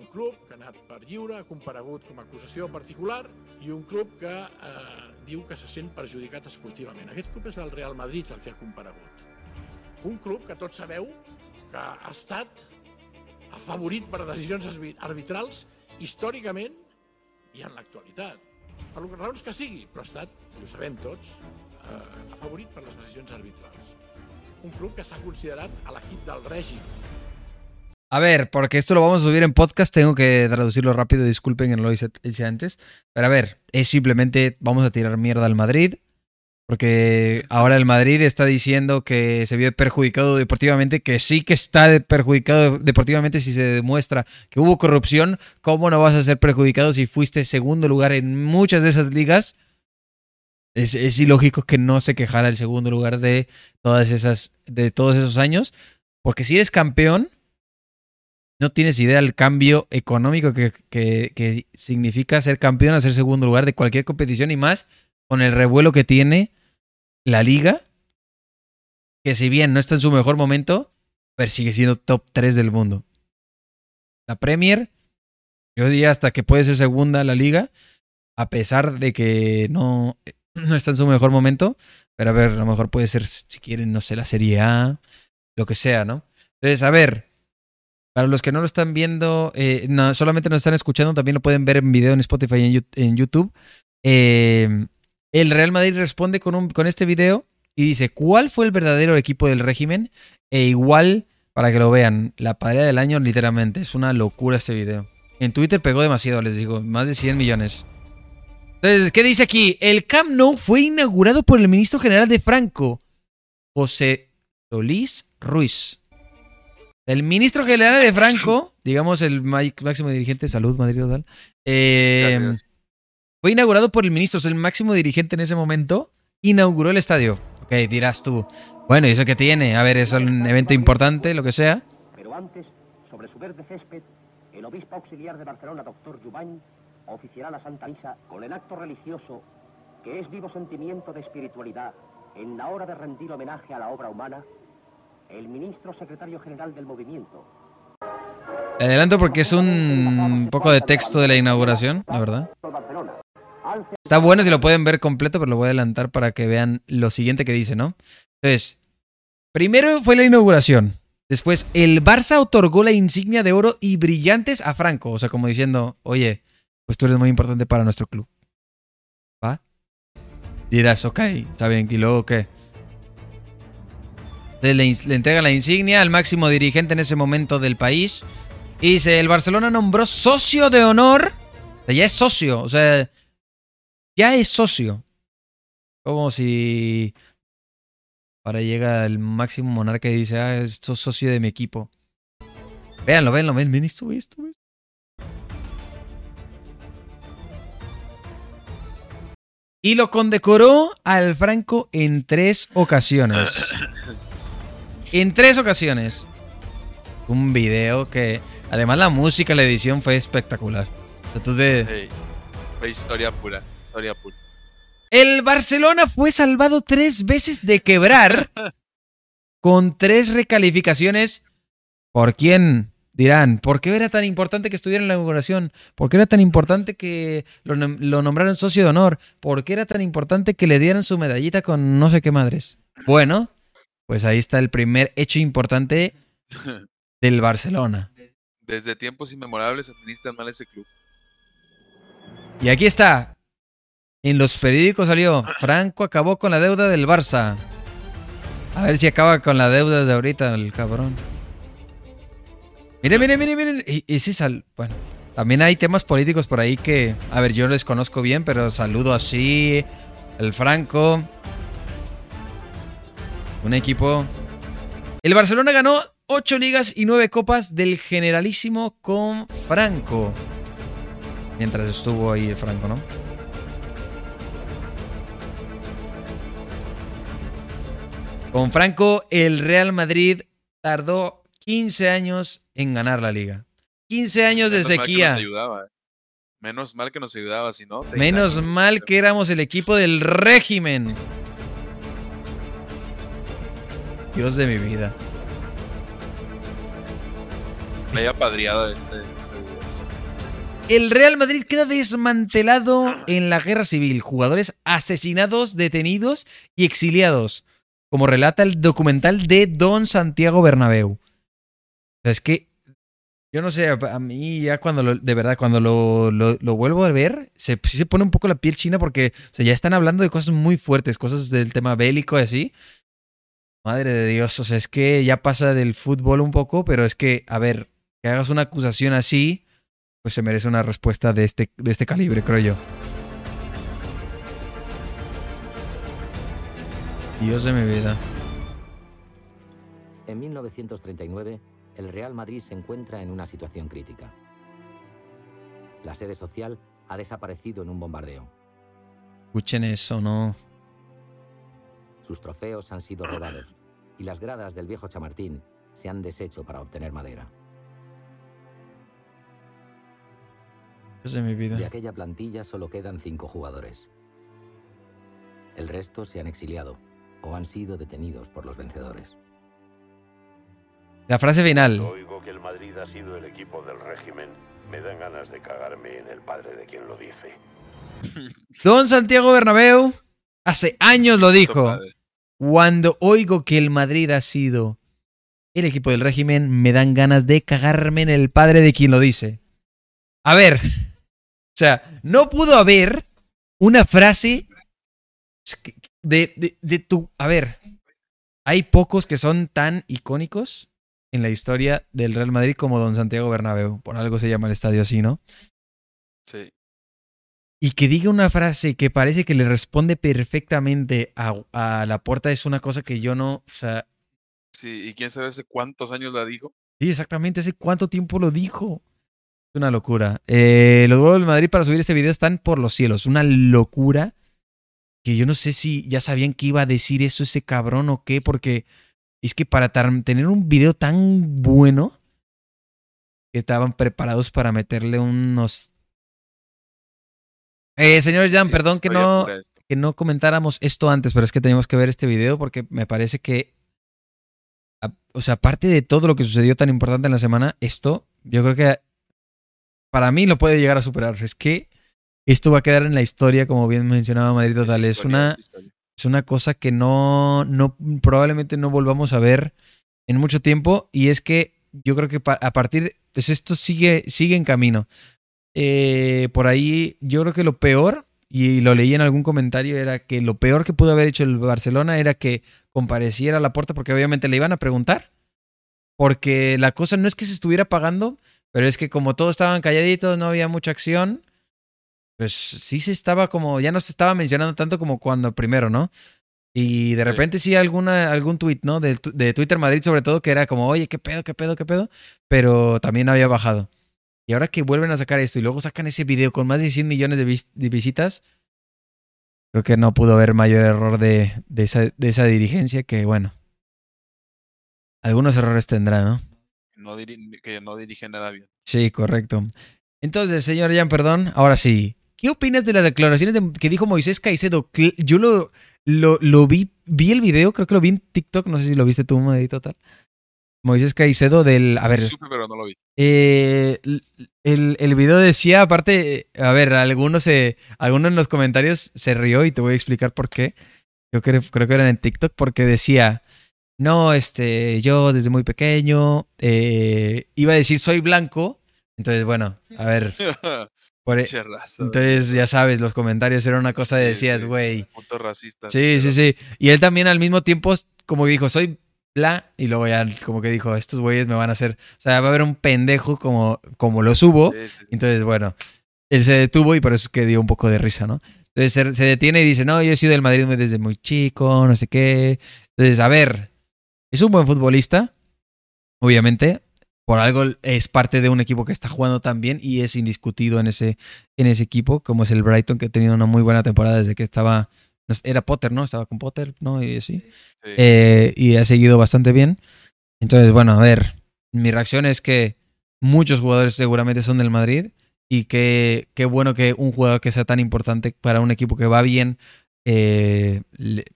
Un club que ha anat per lliure, ha comparegut com a acusació particular i un club que eh, diu que se sent perjudicat esportivament. Aquest club és el Real Madrid el que ha comparegut. Un club que tots sabeu que ha estat afavorit per decisions arbi- arbitrals històricament i en l'actualitat. Per les raons que sigui, però ha estat, i ho sabem tots, eh, afavorit per les. Un club que s'ha considerat a l'equip del règim, A ver, porque esto lo vamos a subir en podcast, tengo que traducirlo rápido, disculpen que no lo hice antes. Pero a ver, es simplemente vamos a tirar mierda al Madrid, porque ahora el Madrid está diciendo que se vio perjudicado deportivamente, que sí que está perjudicado deportivamente si se demuestra que hubo corrupción. ¿Cómo no vas a ser perjudicado si fuiste segundo lugar en muchas de esas ligas? Es, ilógico que no se quejara el segundo lugar de todas esas, de todos esos años, porque si eres campeón no tienes idea del cambio económico que significa ser campeón a ser segundo lugar de cualquier competición y más con el revuelo que tiene la liga, que si bien no está en su mejor momento, pero sigue siendo top 3 del mundo. La Premier, yo diría hasta que puede ser segunda la liga, a pesar de que no, no está en su mejor momento, pero a ver, a lo mejor puede ser, si quieren, no sé, la Serie A, lo que sea, ¿no? Entonces, a ver, para los que no lo están viendo, eh, no, solamente nos están escuchando, también lo pueden ver en video en Spotify y en, en YouTube. Eh, el Real Madrid responde con, un, con este video y dice, ¿cuál fue el verdadero equipo del régimen? E igual, para que lo vean, la pareja del año literalmente. Es una locura este video. En Twitter pegó demasiado, les digo, más de 100 millones. Entonces, ¿qué dice aquí? El Camp Nou fue inaugurado por el ministro general de Franco, José Solís Ruiz. El ministro general de Franco, digamos el máximo dirigente de salud, Madrid Odal, eh. Fue inaugurado por el ministro, o sea, el máximo dirigente en ese momento, inauguró el estadio. Ok, dirás tú, bueno, ¿y eso qué tiene? A ver, es un evento importante, lo que sea. Pero antes, sobre su verde césped, el obispo auxiliar de Barcelona, doctor Jubany, oficiará la Santa Misa con el acto religioso que es vivo sentimiento de espiritualidad en la hora de rendir homenaje a la obra humana, el ministro secretario general del movimiento. Le adelanto porque es un poco de texto de la inauguración, la verdad. Está bueno si lo pueden ver completo, pero lo voy a adelantar para que vean lo siguiente que dice, ¿no? Entonces, primero fue la inauguración. Después, el Barça otorgó la insignia de oro y brillantes a Franco. O sea, como diciendo, oye, pues tú eres muy importante para nuestro club. ¿Va? Dirás, ok, está bien. ¿Y luego qué? Le, le entrega la insignia al máximo dirigente en ese momento del país. Y dice, el Barcelona nombró socio de honor. O sea, ya es socio. O sea, ya es socio. Como si ahora llega el máximo monarca y dice, ah, sos socio de mi equipo. Véanlo, véanlo, ven, ven esto, ven esto, ven. Y lo condecoró al Franco en tres ocasiones. En tres ocasiones. Un video que, además la música, la edición fue espectacular. O sea, tú de- Ey, fue historia pura, historia. El Barcelona fue salvado tres veces de quebrar con tres recalificaciones. ¿Por quién? Dirán, ¿por qué era tan importante que estuviera en la inauguración? ¿Por qué era tan importante que lo, lo nombraran socio de honor? ¿Por qué era tan importante que le dieran su medallita con no sé qué madres? Bueno, pues ahí está el primer hecho importante del Barcelona. Desde tiempos inmemorables administran mal ese club. Y aquí está. En los periódicos salió, Franco acabó con la deuda del Barça. A ver si acaba con la deuda de ahorita el cabrón. Miren, miren, miren, miren. Y, y sí sal... Bueno, también hay temas políticos por ahí que... A ver, yo no les conozco bien, pero saludo así. El Franco. Un equipo... El Barcelona ganó 8 ligas y 9 copas del Generalísimo con Franco. Mientras estuvo ahí el Franco, ¿no? Con Franco, el Real Madrid tardó 15 años en ganar la liga. 15 años de Menos mal que sequía. nos ayudaba, eh. Menos mal que nos ayudaba, si no. 30 Menos mal que éramos el equipo del régimen. Dios de mi vida. Me haya padriado este, este. El Real Madrid queda desmantelado en la guerra civil. Jugadores asesinados, detenidos y exiliados. Como relata el documental de Don Santiago Bernabéu. O sea, es que. Yo no sé, a mí ya cuando lo, de verdad, cuando lo, lo- lo vuelvo a ver, se, sí se pone un poco la piel china porque o sea, ya están hablando de cosas muy fuertes, cosas del tema bélico y así. Madre de Dios, o sea, es que ya pasa del fútbol un poco, pero es que, a ver, que hagas una acusación así, pues se merece una respuesta de este, de este calibre, creo yo. Dios de mi vida. En 1939, el Real Madrid se encuentra en una situación crítica. La sede social ha desaparecido en un bombardeo. Escuchen eso, ¿no? Sus trofeos han sido robados y las gradas del viejo Chamartín se han deshecho para obtener madera. Dios de mi vida. De aquella plantilla solo quedan cinco jugadores. El resto se han exiliado o han sido detenidos por los vencedores. La frase final. Oigo que el Madrid ha sido el equipo del régimen. Me dan ganas de cagarme en el padre de quien lo dice. Don Santiago Bernabéu hace años lo dijo. Cuando oigo que el Madrid ha sido el equipo del régimen, me dan ganas de cagarme en el padre de quien lo dice. A ver, o sea, no pudo haber una frase de, de, de tu... A ver, hay pocos que son tan icónicos en la historia del Real Madrid como Don Santiago Bernabéu. Por algo se llama el estadio así, ¿no? Sí. Y que diga una frase que parece que le responde perfectamente a, a la puerta es una cosa que yo no... O sea, Sí, y quién sabe hace cuántos años la dijo. Sí, exactamente. ¿Hace cuánto tiempo lo dijo? Es una locura. Eh, los huevos del Madrid para subir este video están por los cielos. Una locura. Que yo no sé si ya sabían que iba a decir eso ese cabrón o qué, porque es que para tener un video tan bueno, que estaban preparados para meterle unos... Eh, señor Jan, perdón que no, que no comentáramos esto antes, pero es que teníamos que ver este video porque me parece que, o sea, aparte de todo lo que sucedió tan importante en la semana, esto, yo creo que para mí lo puede llegar a superar. Es que esto va a quedar en la historia, como bien mencionaba Madrid Total. Es una, es una cosa que no, no, probablemente no volvamos a ver en mucho tiempo. Y es que yo creo que a partir, pues esto sigue, sigue en camino. Eh, por ahí, yo creo que lo peor, y lo leí en algún comentario, era que lo peor que pudo haber hecho el Barcelona era que compareciera a la puerta, porque obviamente le iban a preguntar. Porque la cosa no es que se estuviera pagando, pero es que como todos estaban calladitos, no había mucha acción. Pues sí se estaba como, ya no se estaba mencionando tanto como cuando primero, ¿no? Y de repente sí alguna, algún tweet, ¿no? De, de Twitter Madrid sobre todo, que era como, oye, qué pedo, qué pedo, qué pedo. Pero también había bajado. Y ahora que vuelven a sacar esto y luego sacan ese video con más de 100 millones de, vis- de visitas, creo que no pudo haber mayor error de, de, esa, de esa dirigencia que, bueno, algunos errores tendrá, ¿no? No que no dirige nada bien. Sí, correcto. Entonces, señor Jan, perdón, ahora sí. ¿Qué opinas de las declaraciones de- que dijo Moisés Caicedo? Yo lo, lo, lo vi, vi el video, creo que lo vi en TikTok, no sé si lo viste tú, Madrid Total. Moisés Caicedo del... A ver, Supe, pero no lo vi. eh, el, el video decía, aparte, a ver, algunos, se, algunos en los comentarios se rió y te voy a explicar por qué. Creo que, creo que eran en TikTok porque decía, no, este, yo desde muy pequeño eh, iba a decir soy blanco. Entonces, bueno, a ver, por, e- raza, entonces ya sabes, los comentarios eran una cosa de Sí, decías, sí. güey. Punto racista. Sí, sí, sí. Y él también al mismo tiempo, como dijo, soy bla, y luego ya como que dijo, estos güeyes me van a hacer, o sea, va a haber un pendejo como, como lo subo. Sí, sí, sí. Entonces, bueno, él se detuvo y por eso es que dio un poco de risa, ¿no? Entonces se, se detiene y dice, no, yo he sido del Madrid desde muy chico, no sé qué. Entonces, a ver, es un buen futbolista, obviamente. Por algo es parte de un equipo que está jugando tan bien y es indiscutido en ese, en ese equipo, como es el Brighton, que ha tenido una muy buena temporada desde que estaba, era Potter, ¿no? Estaba con Potter, ¿no? Y así. Sí. Eh, y ha seguido bastante bien. Entonces, bueno, a ver, mi reacción es que muchos jugadores seguramente son del Madrid y que qué bueno que un jugador que sea tan importante para un equipo que va bien eh, le-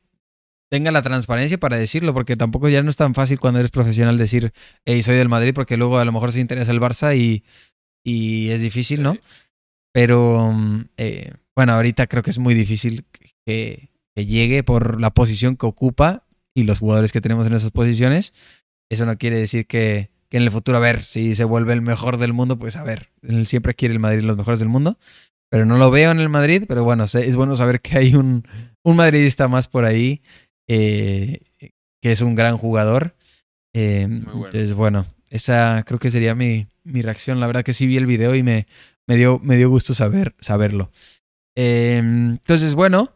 tenga la transparencia para decirlo, porque tampoco ya no es tan fácil cuando eres profesional decir, hey, soy del Madrid, porque luego a lo mejor se interesa el Barça y, y es difícil, ¿no? Sí. Pero mm, eh, bueno, ahorita creo que es muy difícil que, que llegue por la posición que ocupa y los jugadores que tenemos en esas posiciones. Eso no quiere decir que, que en el futuro, a ver, si se vuelve el mejor del mundo, pues a ver, él siempre quiere el Madrid los mejores del mundo. Pero no lo veo en el Madrid, pero bueno, es bueno saber que hay un, un madridista más por ahí eh, que es un gran jugador. Eh, bueno. Entonces, bueno, esa creo que sería mi, mi reacción. La verdad que sí vi el video y me, me, dio, me dio gusto saber, saberlo. Eh, entonces, bueno,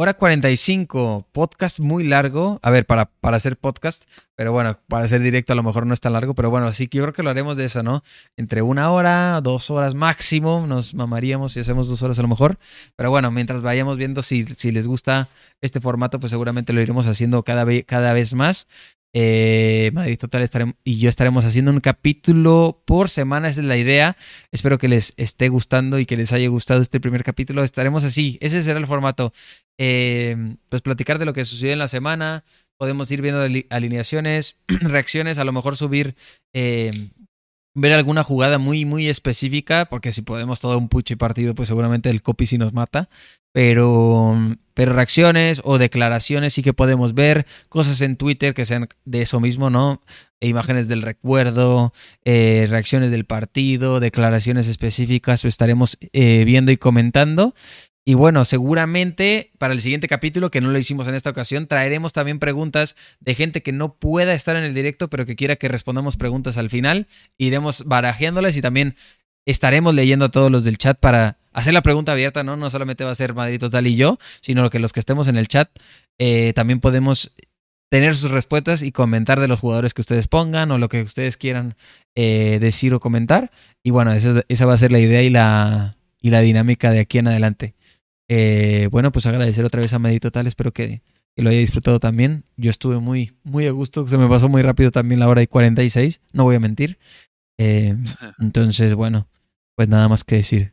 hora 45, podcast muy largo. A ver, para, para hacer podcast, pero bueno, para hacer directo a lo mejor no es tan largo, pero bueno, así que yo creo que lo haremos de eso, ¿no? Entre una hora, dos horas máximo, nos mamaríamos si hacemos dos horas a lo mejor. Pero bueno, mientras vayamos viendo si, si les gusta este formato, pues seguramente lo iremos haciendo cada, cada vez más. Eh, Madrid Total y yo estaremos haciendo un capítulo por semana, esa es la idea. Espero que les esté gustando y que les haya gustado este primer capítulo. Estaremos así, ese será el formato. Eh, pues platicar de lo que sucedió en la semana. Podemos ir viendo ali- alineaciones, reacciones, a lo mejor subir, eh, ver alguna jugada muy, muy específica, porque si podemos todo un puche partido, pues seguramente el copy sí nos mata. Pero, pero reacciones o declaraciones sí que podemos ver, cosas en Twitter que sean de eso mismo, ¿no? E imágenes del recuerdo, eh, reacciones del partido, declaraciones específicas, lo estaremos eh, viendo y comentando. Y bueno, seguramente para el siguiente capítulo, que no lo hicimos en esta ocasión, traeremos también preguntas de gente que no pueda estar en el directo, pero que quiera que respondamos preguntas al final. Iremos barajeándolas y también estaremos leyendo a todos los del chat para hacer la pregunta abierta, ¿no? No solamente va a ser Madrid Total y yo, sino que los que estemos en el chat eh, también podemos tener sus respuestas y comentar de los jugadores que ustedes pongan o lo que ustedes quieran eh, decir o comentar. Y bueno, esa, esa va a ser la idea y la, y la dinámica de aquí en adelante. Eh, bueno, pues agradecer otra vez a Madrid Total, espero que, que lo haya disfrutado también. Yo estuve muy, muy a gusto, se me pasó muy rápido también la hora y 46, no voy a mentir. Eh, entonces, bueno, pues nada más que decir.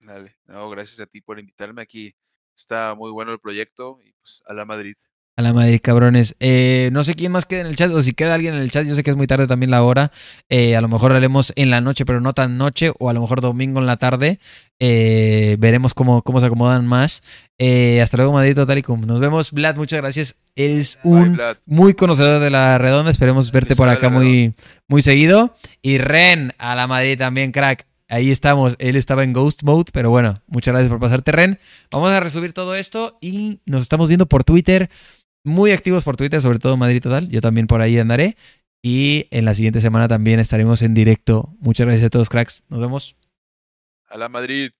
Dale. No, gracias a ti por invitarme aquí. Está muy bueno el proyecto y pues a la Madrid. A la Madrid, cabrones. Eh, no sé quién más queda en el chat, o si queda alguien en el chat, yo sé que es muy tarde también la hora. Eh, a lo mejor haremos en la noche, pero no tan noche, o a lo mejor domingo en la tarde. Eh, veremos cómo, cómo se acomodan más. Hasta luego, Madrid Total y como nos vemos. Vlad, muchas gracias. Eres un muy conocedor de la redonda. Esperemos verte por acá muy, muy seguido. Y Ren, a la Madrid también, crack. Ahí estamos. Él estaba en Ghost Mode, pero bueno, muchas gracias por pasarte, Ren. Vamos a resubir todo esto y nos estamos viendo por Twitter. Muy activos por Twitter, sobre todo Madrid Total. Yo también por ahí andaré. Y en la siguiente semana también estaremos en directo. Muchas gracias a todos, cracks. Nos vemos. A la Madrid.